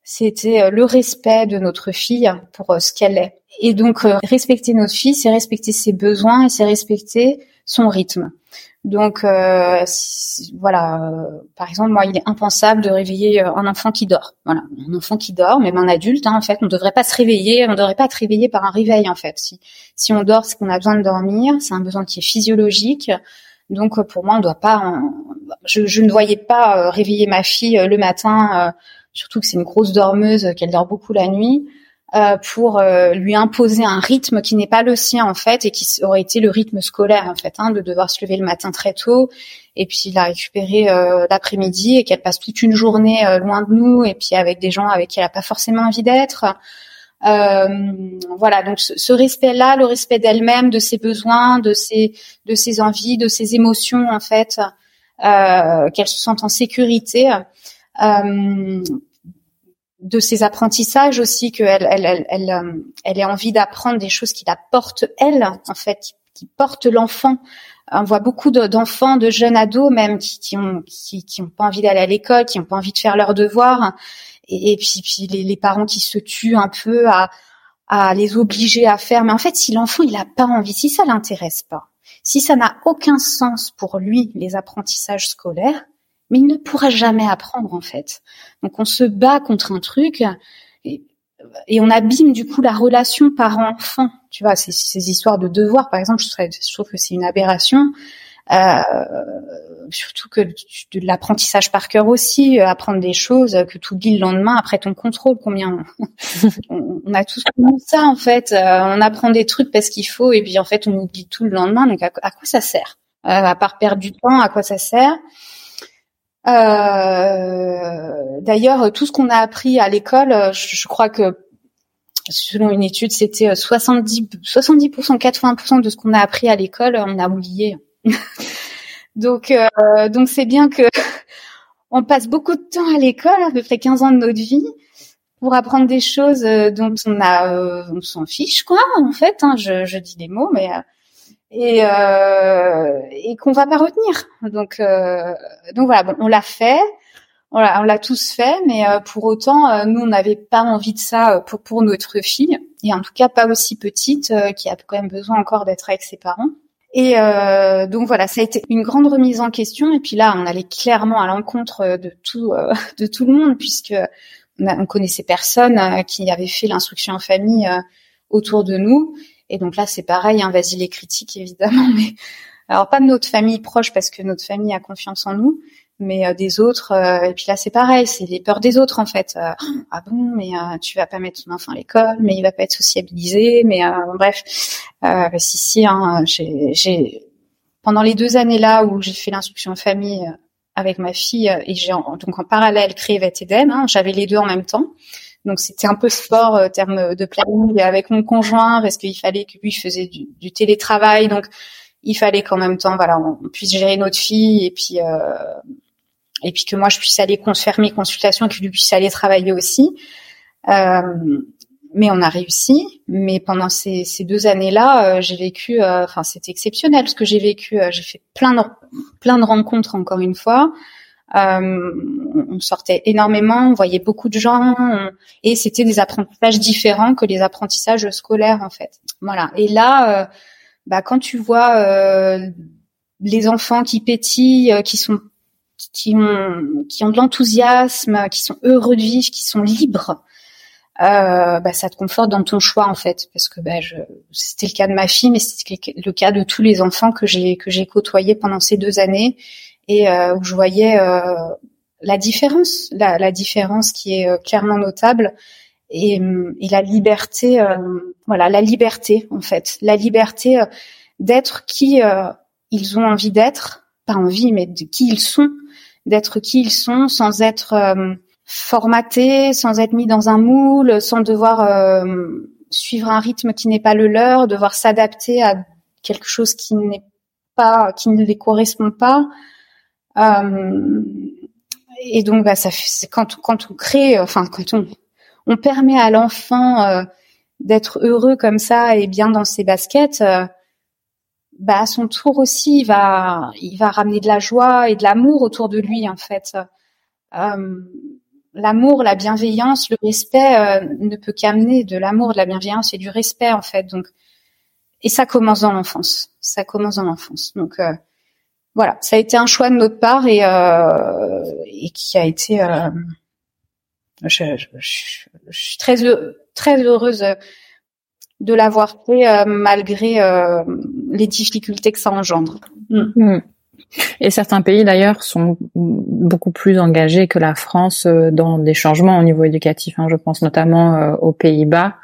c'était euh, le respect de notre fille pour ce qu'elle est. Et donc respecter notre fille, c'est respecter ses besoins et c'est respecter son rythme. Donc euh, voilà, euh, par exemple, moi, il est impensable de réveiller euh, un enfant qui dort. Voilà, un enfant qui dort, même un adulte, hein, en fait, on ne devrait pas se réveiller, on ne devrait pas être réveillé par un réveil, en fait. Si, si on dort, c'est qu'on a besoin de dormir, c'est un besoin qui est physiologique. Donc pour moi, on ne doit pas. Je, je, ne voyais pas réveiller ma fille le matin, surtout que c'est une grosse dormeuse, qu'elle dort beaucoup la nuit. Euh, pour euh, lui imposer un rythme qui n'est pas le sien en fait et qui aurait été le rythme scolaire en fait, hein, de devoir se lever le matin très tôt et puis la récupérer euh, l'après-midi et qu'elle passe toute une journée loin de nous et puis avec des gens avec qui elle n'a pas forcément envie d'être. voilà, donc ce, respect-là, le respect d'elle-même, de ses besoins, de ses de ses envies, de ses émotions en fait, qu'elle se sente en sécurité. Euh, de ses apprentissages aussi qu'elle elle elle elle, euh, elle, ait envie d'apprendre des choses qui la portent elle en fait qui, portent l'enfant. On voit beaucoup d'enfants de jeunes ados même qui, qui ont qui, qui ont pas envie d'aller à l'école qui ont pas envie de faire leurs devoirs. Et, puis puis les, les, parents qui se tuent un peu à à les obliger à faire. Mais en fait si l'enfant il a pas envie si ça l'intéresse pas si ça n'a aucun sens pour lui les apprentissages scolaires mais il ne pourra jamais apprendre en fait. Donc on se bat contre un truc et, on abîme du coup la relation parent-enfant. Tu vois, ces, ces histoires de devoirs, par exemple, je, je trouve que c'est une aberration. Euh, surtout que de l'apprentissage par cœur aussi, euh, apprendre des choses que tu oublies le lendemain après ton contrôle. Combien on, on a tous ça en fait. Euh, on apprend des trucs parce qu'il faut et puis en fait on oublie tout le lendemain. Donc à, quoi ça sert? À part perdre du temps, à quoi ça sert? euh, D'ailleurs, tout ce qu'on a appris à l'école, je, crois que selon une étude, c'était 70 70 80% de ce qu'on a appris à l'école, on a oublié. donc donc c'est bien que on passe beaucoup de temps à l'école, à peu près 15 ans de notre vie, pour apprendre des choses dont on a, on s'en fiche, quoi, en fait. Hein, je, je, dis des mots, mais et, euh, et qu'on va pas retenir. Donc, euh, donc voilà, bon, on l'a fait, on l'a, tous fait, mais euh, pour autant, euh, nous, on n'avait pas envie de ça pour, pour notre fille, et en tout cas pas aussi petite, qui a quand même besoin encore d'être avec ses parents. Et donc voilà, ça a été une grande remise en question. Et puis là, on allait clairement à l'encontre de tout, de tout le monde, puisque on, a, on connaissait personne qui avait fait l'instruction en famille autour de nous. Et donc là, c'est pareil, hein, vas-y les critiques évidemment, mais alors pas de notre famille proche parce que notre famille a confiance en nous, mais euh, des autres. Euh, et puis là, c'est pareil, c'est les peurs des autres en fait. Euh, ah bon, mais tu vas pas mettre ton enfant à l'école, mais il va pas être sociabilisé, mais bref. Bah, si si, hein, j'ai pendant les deux années là où j'ai fait l'instruction en famille avec ma fille et j'ai donc en parallèle créé Vet Eden, hein, j'avais les deux en même temps. Donc c'était un peu sport euh, terme de planning avec mon conjoint parce qu'il fallait que lui faisait du, télétravail, donc il fallait qu'en même temps, voilà, on puisse gérer notre fille et puis euh, et puis que moi je puisse aller faire mes consultations que lui puisse aller travailler aussi. Euh, mais on a réussi. Mais pendant ces, deux années-là, euh, j'ai vécu, euh, enfin c'était exceptionnel ce que j'ai vécu. j'ai fait plein de plein de rencontres encore une fois. Euh, on sortait énormément, on voyait beaucoup de gens, et c'était des apprentissages différents que les apprentissages scolaires en fait. Voilà. Et là, euh, bah, quand tu vois euh, les enfants qui pétillent, qui sont qui ont qui ont de l'enthousiasme, qui sont heureux de vivre, qui sont libres, euh, bah, ça te conforte dans ton choix en fait, parce que bah, c'était le cas de ma fille, mais c'était le cas de tous les enfants que j'ai que j'ai côtoyés pendant ces deux années et euh, où je voyais euh, la différence, la, la, différence qui est euh, clairement notable et, et la liberté, voilà, la liberté en fait, la liberté d'être qui ils ont envie d'être, pas envie, mais de qui ils sont, d'être qui ils sont sans être formatés, sans être mis dans un moule, sans devoir suivre un rythme qui n'est pas le leur, devoir s'adapter à quelque chose qui n'est pas, qui ne les correspond pas. Euh, et donc, bah, ça quand, quand on crée, enfin, quand on, on permet à l'enfant euh, d'être heureux comme ça et bien dans ses baskets, euh, bah, à son tour aussi, il va, il va ramener de la joie et de l'amour autour de lui, en fait. Euh, l'amour, la bienveillance, le respect ne peut qu'amener de l'amour, de la bienveillance et du respect, en fait. Donc, et ça commence dans l'enfance. Ça commence dans l'enfance. Donc, voilà, ça a été un choix de notre part et, euh, et qui a été. Euh, je, je, je, suis très très heureuse de l'avoir fait euh, malgré euh, les difficultés que ça engendre. Mm. Mm. Et certains pays d'ailleurs sont beaucoup plus engagés que la France dans des changements au niveau éducatif. Hein. Je pense notamment aux Pays-Bas.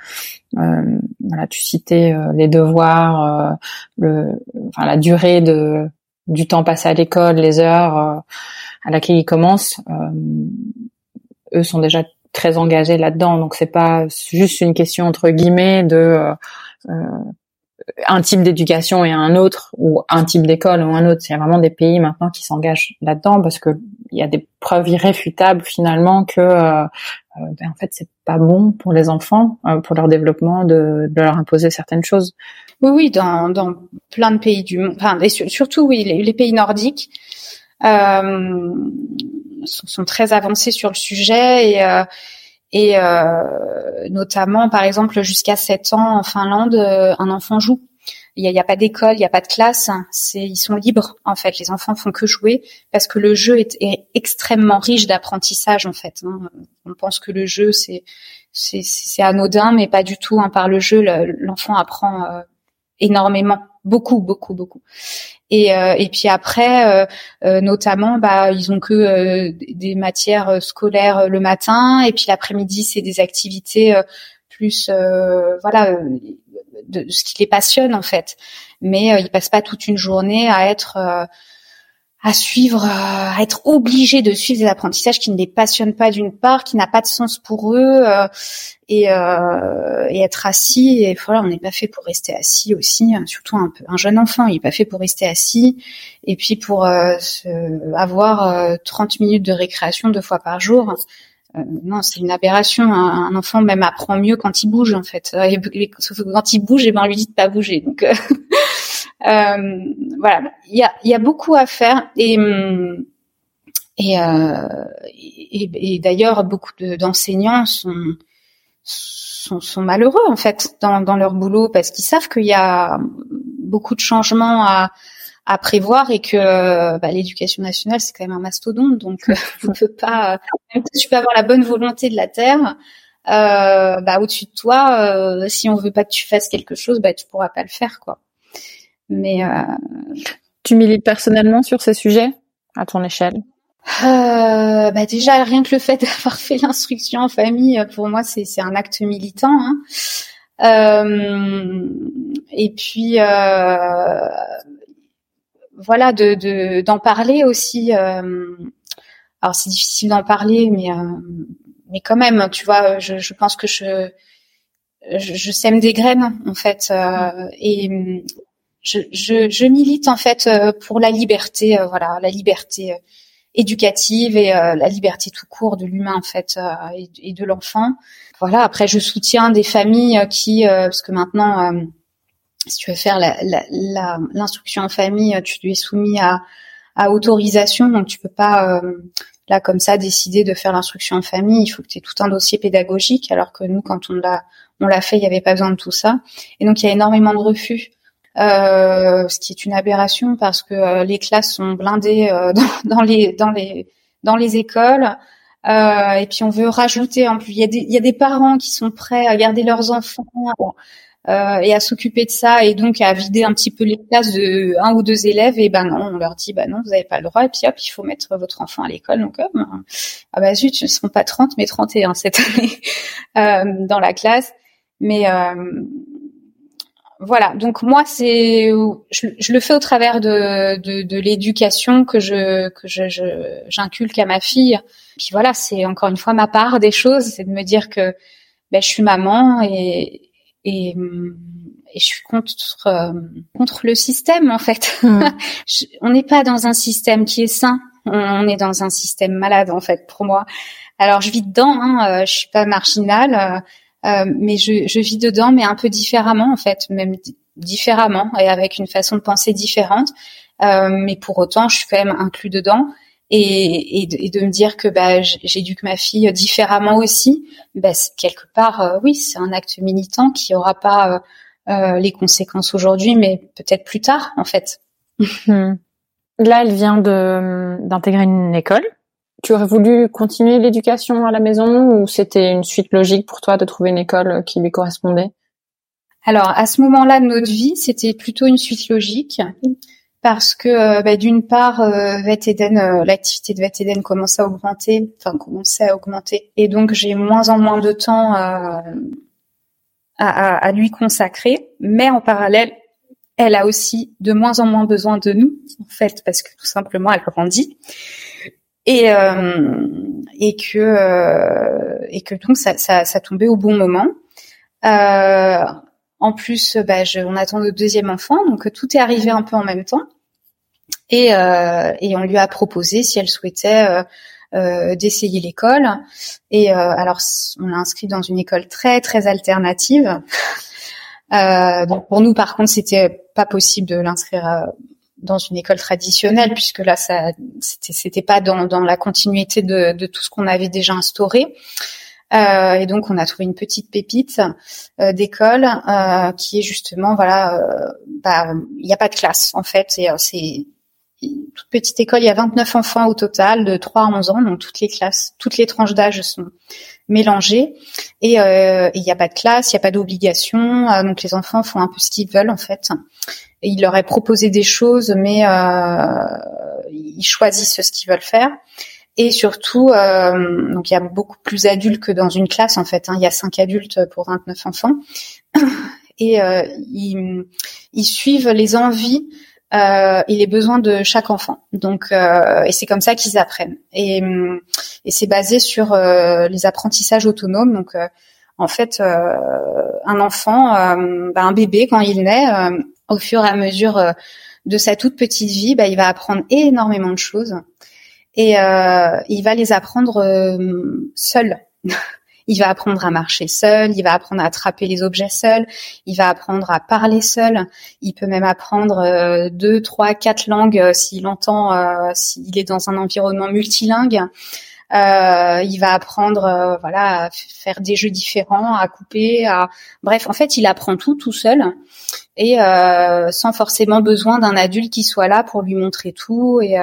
voilà, tu citais les devoirs, le, enfin, la durée de du temps passé à l'école, les heures euh, à laquelle ils commencent, euh, eux sont déjà très engagés là-dedans. Donc c'est pas juste une question entre guillemets de euh, un type d'éducation et un autre ou un type d'école ou un autre. Il y a vraiment des pays maintenant qui s'engagent là-dedans parce que il y a des preuves irréfutables finalement que ben, en fait c'est pas bon pour les enfants pour leur développement de, leur imposer certaines choses. Oui, oui, dans, plein de pays du monde, enfin, et surtout, oui, les, pays nordiques euh, sont, très avancés sur le sujet et, euh, et euh, notamment, par exemple, jusqu'à 7 ans en Finlande, euh, un enfant joue. Il n'y a, pas d'école, il n'y a pas de classe. Ils sont libres en fait. Les enfants font que jouer parce que le jeu est, extrêmement riche d'apprentissage en fait. Hein. On pense que le jeu c'est c'est, anodin, mais pas du tout. Hein. Par le jeu, l'enfant apprend euh, énormément, beaucoup, beaucoup, beaucoup. Et, euh, et puis après, euh, euh, notamment, bah, ils ont que des matières scolaires le matin, et puis l'après-midi, c'est des activités plus, voilà, de, ce qui les passionne en fait. Mais ils passent pas toute une journée à être à suivre, à être obligé de suivre des apprentissages qui ne les passionnent pas d'une part, qui n'a pas de sens pour eux, et, et, être assis. Et voilà, on n'est pas fait pour rester assis aussi, hein, surtout un, peu, un jeune enfant, il n'est pas fait pour rester assis. Et puis pour se, avoir 30 minutes de récréation deux fois par jour, euh, non, c'est une aberration. Un, enfant même apprend mieux quand il bouge en fait. Euh, sauf que quand il bouge, et eh ben on lui dit de pas bouger. Donc euh, voilà, il y a, y a beaucoup à faire et et, et, et d'ailleurs beaucoup d'enseignants sont, sont, sont malheureux en fait dans, dans leur boulot parce qu'ils savent qu'il y a beaucoup de changements à à prévoir et que bah, l'éducation nationale c'est quand même un mastodonte donc euh, on peut pas même si tu peux avoir la bonne volonté de la terre euh, bah au-dessus de toi euh, si on veut pas que tu fasses quelque chose bah tu pourras pas le faire quoi mais euh, tu milites personnellement sur ces sujets à ton échelle euh, bah déjà rien que le fait d'avoir fait l'instruction en famille pour moi c'est c'est un acte militant hein. Euh, et puis, euh, voilà, de d'en parler aussi. Euh, alors c'est difficile d'en parler, mais euh, mais quand même, tu vois, je, je pense que je, je, sème des graines en fait, euh, et je, je, je, milite en fait pour la liberté, voilà, la liberté éducative et la liberté tout court de l'humain en fait et, et, de l'enfant. Voilà. Après, je soutiens des familles qui, parce que maintenant si tu veux faire l'instruction la, la, en famille, tu lui es soumis à, à autorisation, donc tu peux pas euh, là comme ça décider de faire l'instruction en famille. Il faut que tu aies tout un dossier pédagogique, alors que nous, quand on l'a on l'a fait, il n'y avait pas besoin de tout ça. Et donc il y a énormément de refus. Euh, ce qui est une aberration parce que euh, les classes sont blindées euh, dans, dans, les dans les dans les écoles. Et puis on veut rajouter en plus il y a des il y a des parents qui sont prêts à garder leurs enfants euh, et à s'occuper de ça et donc à vider un petit peu les classes de un ou deux élèves. Et ben non on leur dit bah non vous n'avez pas le droit. Et puis hop il faut mettre votre enfant à l'école. Donc ah bah zut ce ne seront pas 30 mais 31 cette année euh, dans la classe. Mais euh, voilà donc moi c'est je, je, le fais au travers de, de, de l'éducation que je que je j'inculque à ma fille puis voilà c'est encore une fois ma part des choses c'est de me dire que ben, je suis maman et et, et je suis contre euh, contre le système en fait. On n'est pas dans un système qui est sain, on, est dans un système malade en fait pour moi. Alors je vis dedans, hein, euh, je suis pas marginale, euh, mais je, je vis dedans, mais un peu différemment en fait, même différemment et avec une façon de penser différente. Euh, mais pour autant, je suis quand même inclus dedans et, et, de, me dire que bah, j'éduque ma fille différemment aussi, bah, quelque part, euh, oui, c'est un acte militant qui aura pas euh, euh, les conséquences aujourd'hui, mais peut-être plus tard, en fait. Là, elle vient de d'intégrer une école. Tu aurais voulu continuer l'éducation à la maison ou c'était une suite logique pour toi de trouver une école qui lui correspondait? Alors, à ce moment-là notre vie, c'était plutôt une suite logique parce que euh, bah, d'une part, euh, euh, l'activité de Vet Eden commence à augmenter, enfin commençait à augmenter, et donc j'ai moins en moins de temps à, à, à, lui consacrer. Mais en parallèle, elle a aussi de moins en moins besoin de nous, en fait, parce que tout simplement elle grandit et euh, et que euh, et que donc ça, ça, ça tombait au bon moment. Euh, en plus, bah, je, on attend le deuxième enfant, donc tout est arrivé un peu en même temps. Et, euh, et on lui a proposé si elle souhaitait euh, euh d'essayer l'école. Et euh, alors, on l'a inscrit dans une école très très alternative. Euh, donc pour nous, par contre, c'était pas possible de l'inscrire dans une école traditionnelle puisque là, ça c'était c'était pas dans, dans la continuité de, de tout ce qu'on avait déjà instauré. Euh, et donc on a trouvé une petite pépite euh, d'école euh, qui est justement voilà, euh, bah, il n'y a pas de classe en fait, c'est c'est toute petite école, il y a 29 enfants au total de 3 à 11 ans, donc toutes les classes, toutes les tranches d'âge sont mélangées. Et il n'y a pas de classe, il n'y a pas d'obligation, donc les enfants font un peu ce qu'ils veulent en fait. Il leur est proposé des choses, mais ils choisissent ce qu'ils veulent faire. Et surtout, euh, donc il y a beaucoup plus d'adultes que dans une classe en fait. Hein. Il y a cinq adultes pour 29 enfants. Et euh, ils, suivent les envies euh, et les besoins de chaque enfant. Donc, euh, et c'est comme ça qu'ils apprennent. Et, c'est basé sur euh, les apprentissages autonomes. Donc, euh, en fait, un enfant, bah, un bébé quand il naît, au fur et à mesure de sa toute petite vie, bah, il va apprendre énormément de choses et il va les apprendre seul. Il va apprendre à marcher seul, il va apprendre à attraper les objets seul, il va apprendre à parler seul, il peut même apprendre euh, deux, trois, quatre langues euh, s'il entend, euh, s'il est dans un environnement multilingue. Il va apprendre, voilà, à faire des jeux différents, à couper, à bref, en fait, il apprend tout tout seul et sans forcément besoin d'un adulte qui soit là pour lui montrer tout et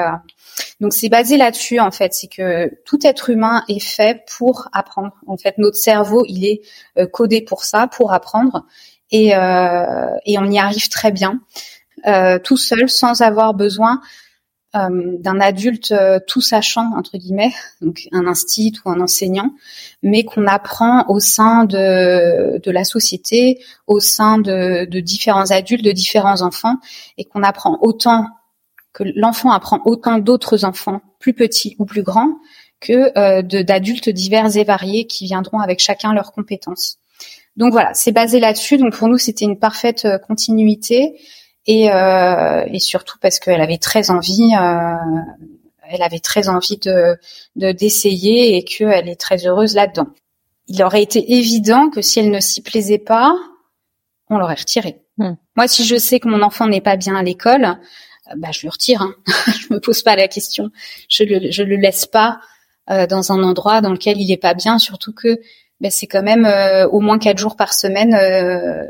donc c'est basé là-dessus en fait, c'est que tout être humain est fait pour apprendre. En fait, notre cerveau, il est euh, codé pour ça, pour apprendre, et, euh, et on y arrive très bien, euh, tout seul, sans avoir besoin euh, d'un adulte euh, tout sachant entre guillemets, donc un instit ou un enseignant, mais qu'on apprend au sein de, de la société, au sein de, de différents adultes, de différents enfants, et qu'on apprend autant que l'enfant apprend autant d'autres enfants, plus petits ou plus grands, que euh, d'adultes divers et variés qui viendront avec chacun leurs compétences. Donc voilà, c'est basé là-dessus. Donc pour nous, c'était une parfaite euh, continuité et, euh, et surtout parce qu'elle avait très envie, euh, elle avait très envie de d'essayer et qu'elle est très heureuse là-dedans. Il aurait été évident que si elle ne s'y plaisait pas, on l'aurait retirée. Hmm. Moi, si je sais que mon enfant n'est pas bien à l'école, euh, bah, je le retire. Hein. je me pose pas la question. Je le, je le laisse pas euh, dans un endroit dans lequel il est pas bien, surtout que bah, c'est quand même euh, au moins quatre jours par semaine,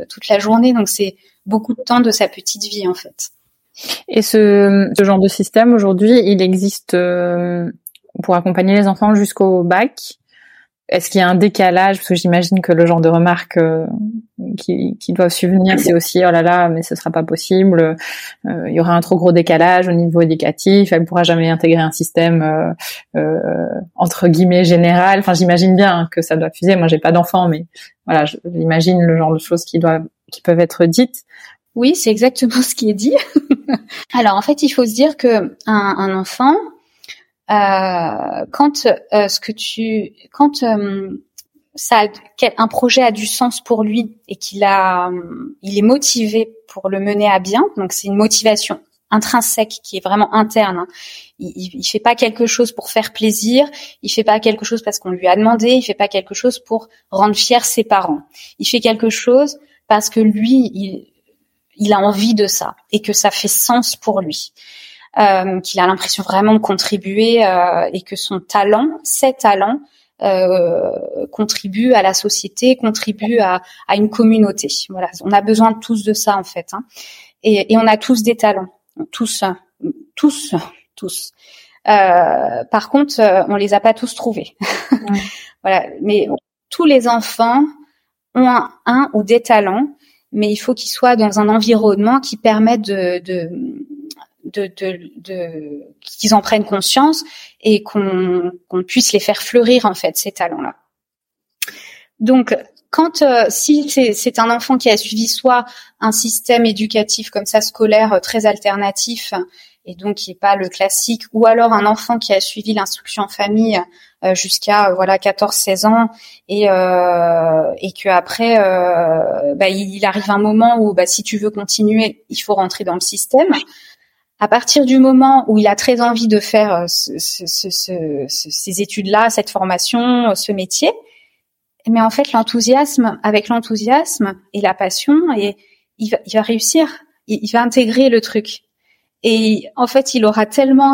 toute la journée. Donc c'est beaucoup de temps de sa petite vie en fait. Et ce, ce genre de système aujourd'hui, il existe pour accompagner les enfants jusqu'au bac est-ce qu'il y a un décalage? Parce que j'imagine que le genre de remarques euh, qui, qui doivent subvenir, c'est aussi oh là là, mais ce sera pas possible. Euh, il y aura un trop gros décalage au niveau éducatif. Elle pourra jamais intégrer un système euh, euh entre guillemets général. Enfin, j'imagine bien que ça doit fuser. Moi, j'ai pas d'enfant, mais voilà, j'imagine le genre de choses qui doivent, qui peuvent être dites. Oui, c'est exactement ce qui est dit. Alors, en fait, il faut se dire que un, un enfant, quand euh, ce que tu, quand euh, ça, un projet a du sens pour lui et qu'il a, il est motivé pour le mener à bien, donc c'est une motivation intrinsèque qui est vraiment interne. Hein. Il, il, fait pas quelque chose pour faire plaisir, il fait pas quelque chose parce qu'on lui a demandé, il fait pas quelque chose pour rendre fier ses parents. Il fait quelque chose parce que lui, il, il a envie de ça et que ça fait sens pour lui euh, qu'il a l'impression vraiment de contribuer euh, et que son talent, ses talents, euh, contribuent à la société, contribuent à, à, une communauté. Voilà, on a besoin tous de ça en fait, hein. et, et, on a tous des talents, tous, tous, tous. Euh, par contre, euh, on les a pas tous trouvés. voilà, mais tous les enfants ont un, un, ou des talents, mais il faut qu'ils soient dans un environnement qui permette de, de qu'ils en prennent conscience et qu'on puisse les faire fleurir en fait ces talents-là. Donc quand euh, si c'est un enfant qui a suivi soit un système éducatif comme ça scolaire euh, très alternatif et donc qui est pas le classique, ou alors un enfant qui a suivi l'instruction en famille euh, jusqu'à voilà 14-16 ans et euh, et que après bah, il, arrive un moment où bah, si tu veux continuer, il faut rentrer dans le système à partir du moment où il a très envie de faire euh, ces études-là, cette formation, euh, ce métier, mais en fait l'enthousiasme, avec l'enthousiasme et la passion, et il va, il va réussir, il, va intégrer le truc. Et en fait, il aura tellement,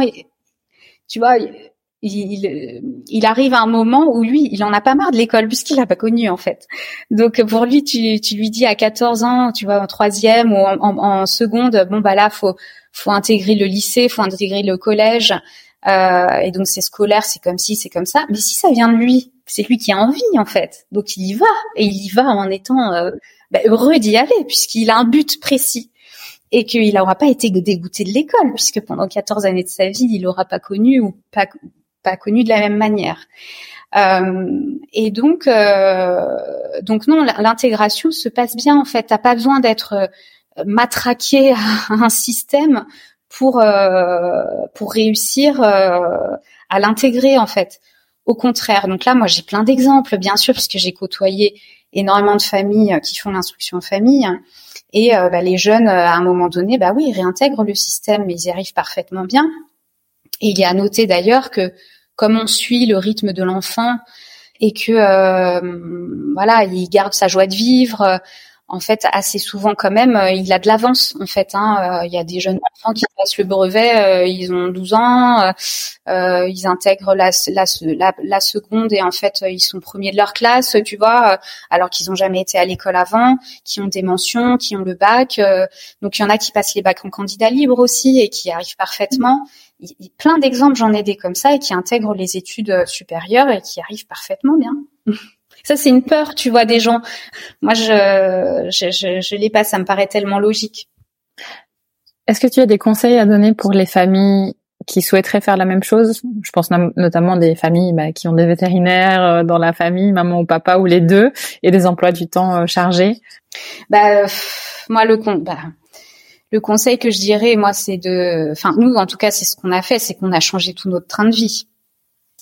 tu vois, il, il, arrive à un moment où lui, il en a pas marre de l'école puisqu'il l'a pas connu en fait. Donc pour lui, tu, tu lui dis à 14 ans, tu vois, en troisième ou en, en, en seconde, bon bah là, faut faut intégrer le lycée, faut intégrer le collège. Euh, et donc c'est scolaire, c'est comme si, c'est comme ça. Mais si ça vient de lui, c'est lui qui a envie en fait. Donc il y va et il y va en étant euh, bah, heureux d'y aller puisqu'il a un but précis et qu'il n'aura pas été dégoûté de l'école puisque pendant 14 années de sa vie, il n'aura pas connu ou pas pas connu de la même manière. Euh, et donc, euh, donc non, l'intégration se passe bien en fait. T'as pas besoin d'être matraquer un système pour pour réussir à l'intégrer en fait. Au contraire, donc là, moi, j'ai plein d'exemples, bien sûr, parce que j'ai côtoyé énormément de familles qui font l'instruction en famille. Et bah, les jeunes, à un moment donné, bah oui, ils réintègrent le système, mais ils y arrivent parfaitement bien. Et il y a à noter d'ailleurs que comme on suit le rythme de l'enfant et que euh, voilà, il garde sa joie de vivre. En fait, assez souvent quand même, euh, il a de l'avance. En fait, hein. Euh, il y a des jeunes enfants qui passent le brevet, ils ont 12 ans, ils intègrent la, seconde et en fait, ils sont premiers de leur classe, tu vois, alors qu'ils ont jamais été à l'école avant, qui ont des mentions, qui ont le bac. donc, il y en a qui passent les bacs en candidat libre aussi et qui arrivent parfaitement plein d'exemples, j'en ai des comme ça et qui intègrent les études euh, supérieures et qui arrivent parfaitement bien. ça, c'est une peur, tu vois, des gens. Moi, je, je, je, je l'ai pas, ça me paraît tellement logique. Est-ce que tu as des conseils à donner pour les familles qui souhaiteraient faire la même chose? Je pense notamment des familles bah, qui ont des vétérinaires euh, dans la famille, maman ou papa ou les deux, et des emplois du temps euh, chargés? Bah, moi, le compte, bah, le conseil que je dirais, moi, c'est de, enfin, nous, en tout cas, c'est ce qu'on a fait, c'est qu'on a changé tout notre train de vie.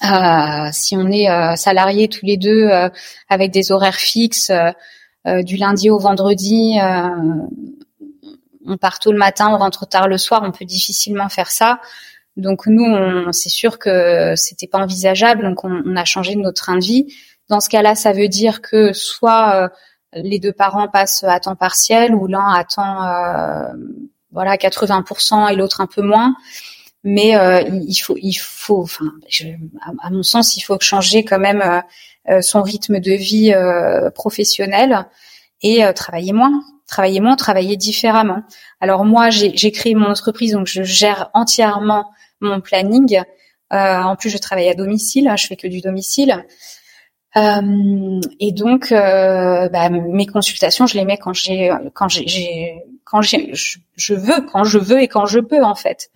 Euh, si on est euh, salariés tous les deux euh, avec des horaires fixes du lundi au vendredi, on part tôt le matin, on rentre tard le soir, on peut difficilement faire ça. Donc nous, c'est sûr que c'était pas envisageable, donc on, on, a changé notre train de vie. Dans ce cas-là, ça veut dire que soit les deux parents passent à temps partiel ou l'un à temps euh, voilà 80% et l'autre un peu moins. Mais euh, il faut il faut enfin à, mon sens il faut changer quand même euh, son rythme de vie professionnel et travailler moins travailler moins travailler différemment. Alors moi j'ai créé mon entreprise donc je gère entièrement mon planning. En plus je travaille à domicile je fais que du domicile euh, et donc, euh, bah, mes consultations, je les mets quand j'ai, quand j'ai, quand j'ai, je, veux, quand je veux et quand je peux en fait.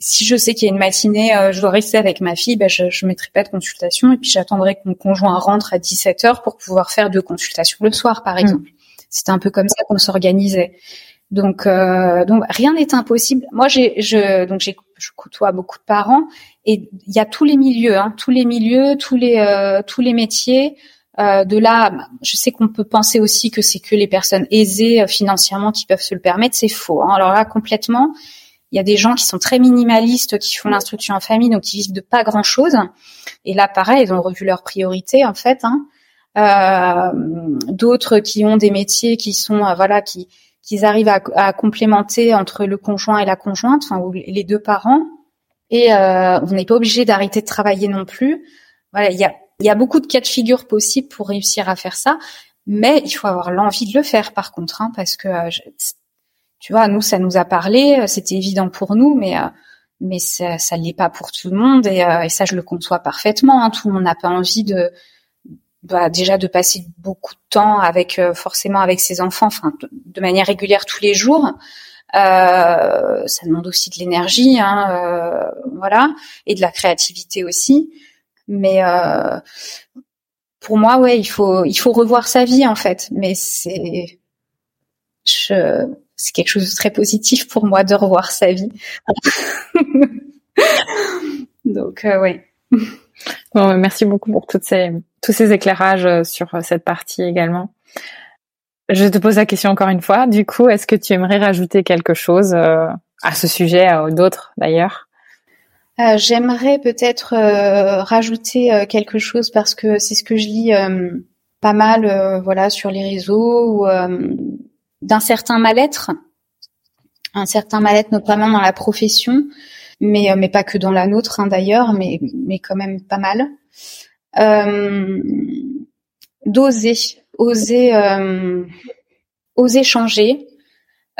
Si je sais qu'il y a une matinée, euh, je dois rester avec ma fille, bah, je, je mettrai pas de consultation et puis j'attendrai que mon conjoint rentre à 17 heures pour pouvoir faire deux consultations le soir, par exemple. C'était un peu comme ça qu'on s'organisait. Donc, euh, donc rien n'est impossible. Moi, j'ai, je, donc j'ai, côtoie beaucoup de parents et il y a tous les milieux, hein, tous les milieux, tous les, euh, tous les métiers. Euh, de là, je sais qu'on peut penser aussi que c'est que les personnes aisées euh, financièrement qui peuvent se le permettre. C'est faux. Hein. Alors là, complètement. Il y a des gens qui sont très minimalistes, qui font l'instruction en famille, donc qui vivent de pas grand chose. Et là, pareil, ils ont revu leurs priorités en fait. Hein. D'autres qui ont des métiers qui sont, voilà, qui qu'ils arrivent à, à, complémenter entre le conjoint et la conjointe, enfin ou les deux parents. Et euh, on n'est pas obligé d'arrêter de travailler non plus. Voilà, il y a, y a beaucoup de cas de figure possibles pour réussir à faire ça, mais il faut avoir l'envie de le faire par contre, hein, parce que euh, tu vois, nous ça nous a parlé, euh, c'était évident pour nous, mais euh, mais ça, ça l'est pas pour tout le monde et, et ça je le conçois parfaitement. Hein, tout le monde n'a pas envie de bah, déjà de passer beaucoup de temps avec euh, forcément avec ses enfants, enfin de, manière régulière tous les jours. Euh, ça demande aussi de l'énergie, hein, euh, voilà, et de la créativité aussi. Mais euh, pour moi, ouais, il faut il faut revoir sa vie en fait. Mais c'est je c'est quelque chose de très positif pour moi de revoir sa vie. Donc euh, ouais. Bon, merci beaucoup pour tous ces éclairages euh, sur euh, cette partie également. Je te pose la question encore une fois. Du coup, est-ce que tu aimerais rajouter quelque chose euh, à ce sujet, à d'autres d'ailleurs? J'aimerais peut-être rajouter quelque chose parce que c'est ce que je lis pas mal, voilà, sur les réseaux, d'un certain mal-être, un certain mal-être notamment dans la profession, mais mais pas que dans la nôtre hein, d'ailleurs, mais mais quand même pas mal. Euh, d'oser, oser, euh, oser changer,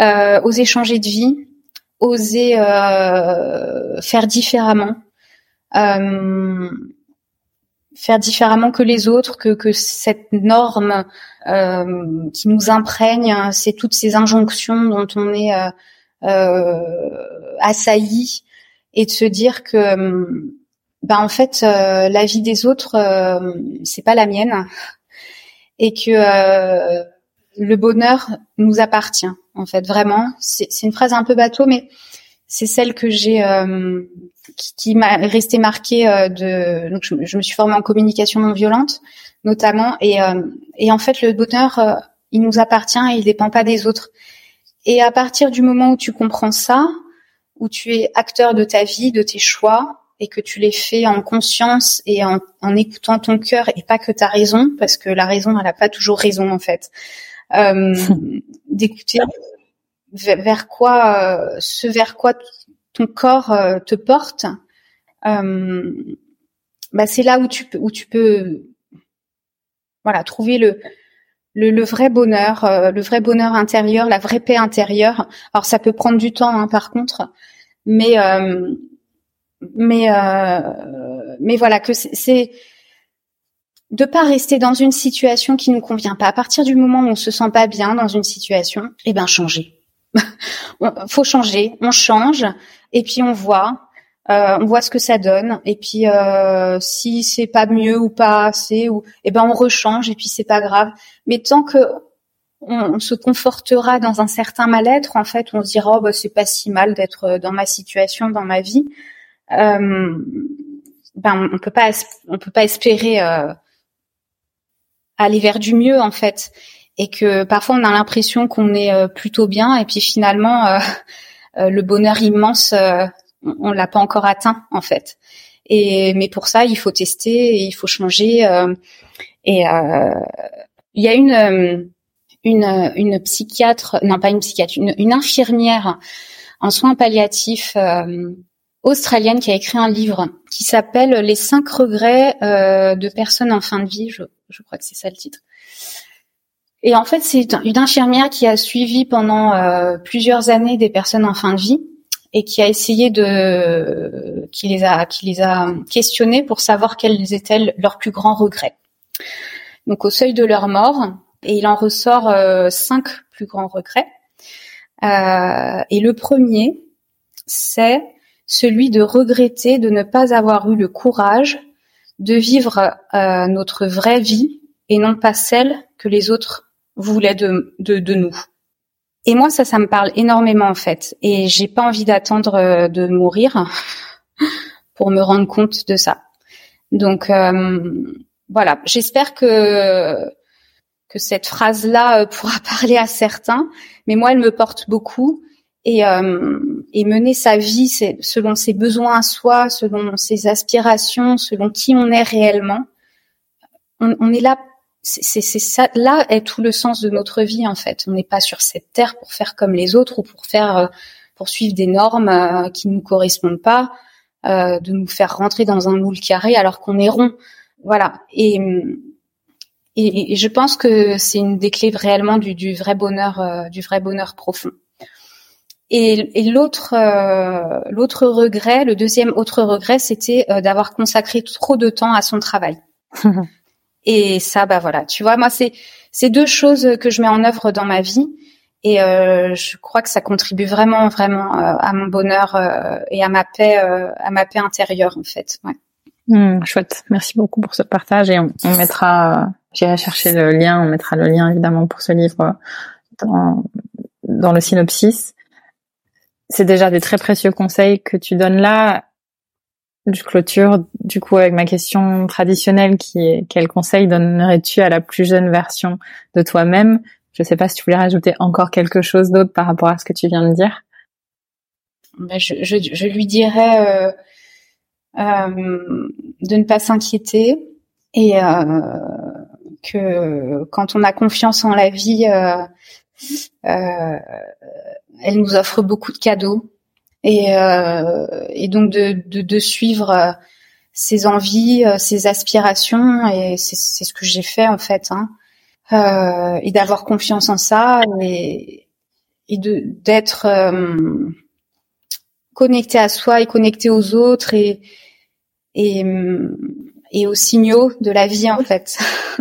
euh, oser changer de vie, oser euh, faire différemment, euh, faire différemment que les autres, que, que cette norme euh, qui nous imprègne, hein, c'est toutes ces injonctions dont on est assailli, et de se dire que ben en fait euh, la vie des autres euh, c'est pas la mienne et que euh, le bonheur nous appartient. En fait, vraiment, c'est une phrase un peu bateau, mais c'est celle que j'ai euh, qui, m'a resté marquée euh, de donc je, me suis formée en communication non violente notamment et euh, et en fait le bonheur il nous appartient et il dépend pas des autres et à partir du moment où tu comprends ça où tu es acteur de ta vie de tes choix et que tu les fais en conscience et en, en écoutant ton cœur et pas que ta raison parce que la raison elle a pas toujours raison en fait. D'écouter vers quoi, euh, ce vers quoi ton corps euh, te porte, euh, bah c'est là où tu peux, où tu peux, voilà, trouver le le, vrai bonheur, le vrai bonheur intérieur, la vraie paix intérieure. Alors ça peut prendre du temps, hein, par contre, mais mais mais voilà que c'est de pas rester dans une situation qui nous convient pas. À partir du moment où on se sent pas bien dans une situation, eh ben changer faut changer, on change et puis on voit, euh, on voit ce que ça donne et puis euh, si c'est pas mieux ou pas assez ou eh ben on rechange et puis c'est pas grave. Mais tant que on, se confortera dans un certain mal-être, en fait, on se dira oh bah c'est pas si mal d'être dans ma situation, dans ma vie. Euh, ben on peut pas on peut pas espérer euh, aller vers du mieux en fait et que parfois on a l'impression qu'on est euh, plutôt bien et puis finalement euh, euh, le bonheur immense on, l'a pas encore atteint en fait. Et mais pour ça il faut tester, il faut changer et il y a une une une psychiatre non pas une psychiatre une, une infirmière en soins palliatifs australienne qui a écrit un livre qui s'appelle Les cinq regrets de personnes en fin de vie. Je, je crois que c'est ça le titre. Et en fait, c'est une infirmière qui a suivi pendant euh, plusieurs années des personnes en fin de vie et qui a essayé de, qui les a, qui les a questionnés pour savoir quels étaient leurs plus grands regrets. Donc au seuil de leur mort, et il en ressort euh, cinq plus grands regrets. Euh, et le premier, c'est celui de regretter de ne pas avoir eu le courage de vivre notre vraie vie et non pas celle que les autres voulait de, de, de nous. Et moi, ça, ça me parle énormément en fait. Et j'ai pas envie d'attendre euh, de mourir pour me rendre compte de ça. Donc euh, voilà, j'espère que que cette phrase-là euh, pourra parler à certains, mais moi, elle me porte beaucoup. Et, et mener sa vie selon ses besoins à soi, selon ses aspirations, selon qui on est réellement. On, on est là c'est ça là est tout le sens de notre vie en fait. On n'est pas sur cette terre pour faire comme les autres ou pour faire euh, pour suivre des normes euh, qui nous correspondent pas, euh, de nous faire rentrer dans un moule carré alors qu'on est rond. Voilà. Et, et, je pense que c'est une des clés réellement du, du vrai bonheur, du vrai bonheur profond. Et, et l'autre l'autre regret, le deuxième autre regret, c'était d'avoir consacré trop de temps à son travail. Et ça, bah voilà, tu vois, moi c'est c'est deux choses que je mets en œuvre dans ma vie et euh, je crois que ça contribue vraiment vraiment euh, à mon bonheur euh, et à ma paix euh, à ma paix intérieure en fait. Ouais. Mmh, chouette, merci beaucoup pour ce partage et on, on mettra, j'irai chercher le lien, on mettra le lien évidemment pour ce livre dans, dans le synopsis. C'est déjà des très précieux conseils que tu donnes là je clôture. Du coup avec ma question traditionnelle qui est quel conseil donnerais-tu à la plus jeune version de toi-même? Je ne sais pas si tu voulais rajouter encore quelque chose d'autre par rapport à ce que tu viens de dire. Ben je, lui dirais euh, euh, de ne pas s'inquiéter et euh, que quand on a confiance en la vie, elle nous offre beaucoup de cadeaux et, euh, et donc de, de, de suivre euh, ses envies, euh, ses aspirations et c'est ce que j'ai fait en fait, hein. euh, et d'avoir confiance en ça et, et d'être euh, connecté à soi et connecté aux autres et et, et aux signaux de la vie en fait.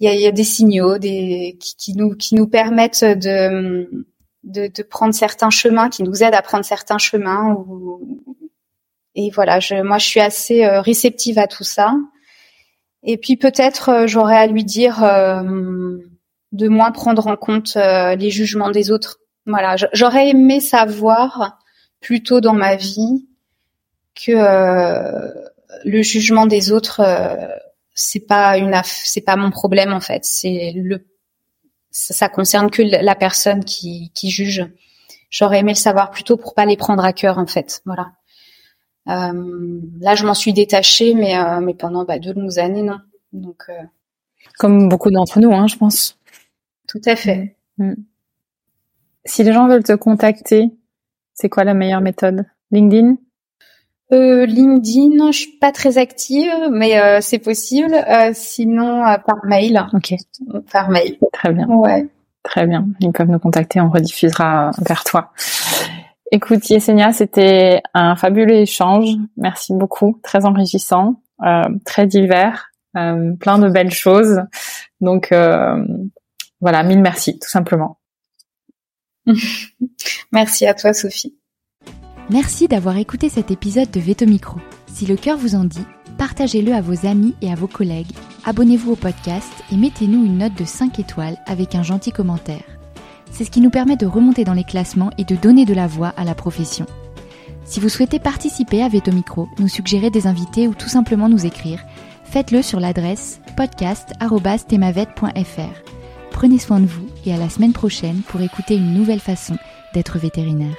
il, y a, il y a des signaux des qui, qui nous qui nous permettent de de, de, prendre certains chemins, qui nous aident à prendre certains chemins. Ou... Et voilà, je, moi, je suis assez euh, réceptive à tout ça. Et puis peut-être euh, j'aurais à lui dire, euh, de moins prendre en compte les jugements des autres. Voilà, j'aurais aimé savoir plus tôt dans ma vie que le jugement des autres c'est pas une c'est pas mon problème en fait c'est le ça, ça, concerne que la personne qui, qui juge. J'aurais aimé le savoir plus tôt pour pas les prendre à cœur en fait. Voilà. Euh, là je m'en suis détachée mais euh, mais pendant bah, de longues années non. Donc euh, comme beaucoup d'entre nous hein je pense. Tout à fait. Mm. si les gens veulent te contacter c'est quoi la meilleure méthode? LinkedIn? Euh, LinkedIn, je suis pas très active, mais euh, c'est possible. Euh, sinon, euh, par mail. Ok. Par mail. Très bien. Ouais. Très bien. Ils peuvent nous contacter, on rediffusera vers toi. Écoute, Yesenia, c'était un fabuleux échange. Merci beaucoup. Très enrichissant, très divers, plein de belles choses. Donc, voilà, mille merci, tout simplement. merci à toi, Sophie. Merci d'avoir écouté cet épisode de Veto Micro. Si le cœur vous en dit, partagez-le à vos amis et à vos collègues, abonnez-vous au podcast et mettez-nous une note de 5 étoiles avec un gentil commentaire. C'est ce qui nous permet de remonter dans les classements et de donner de la voix à la profession. Si vous souhaitez participer à Veto Micro, nous suggérer des invités ou tout simplement nous écrire, faites-le sur l'adresse podcast.themavet.fr. Prenez soin de vous et à la semaine prochaine pour écouter une nouvelle façon d'être vétérinaire.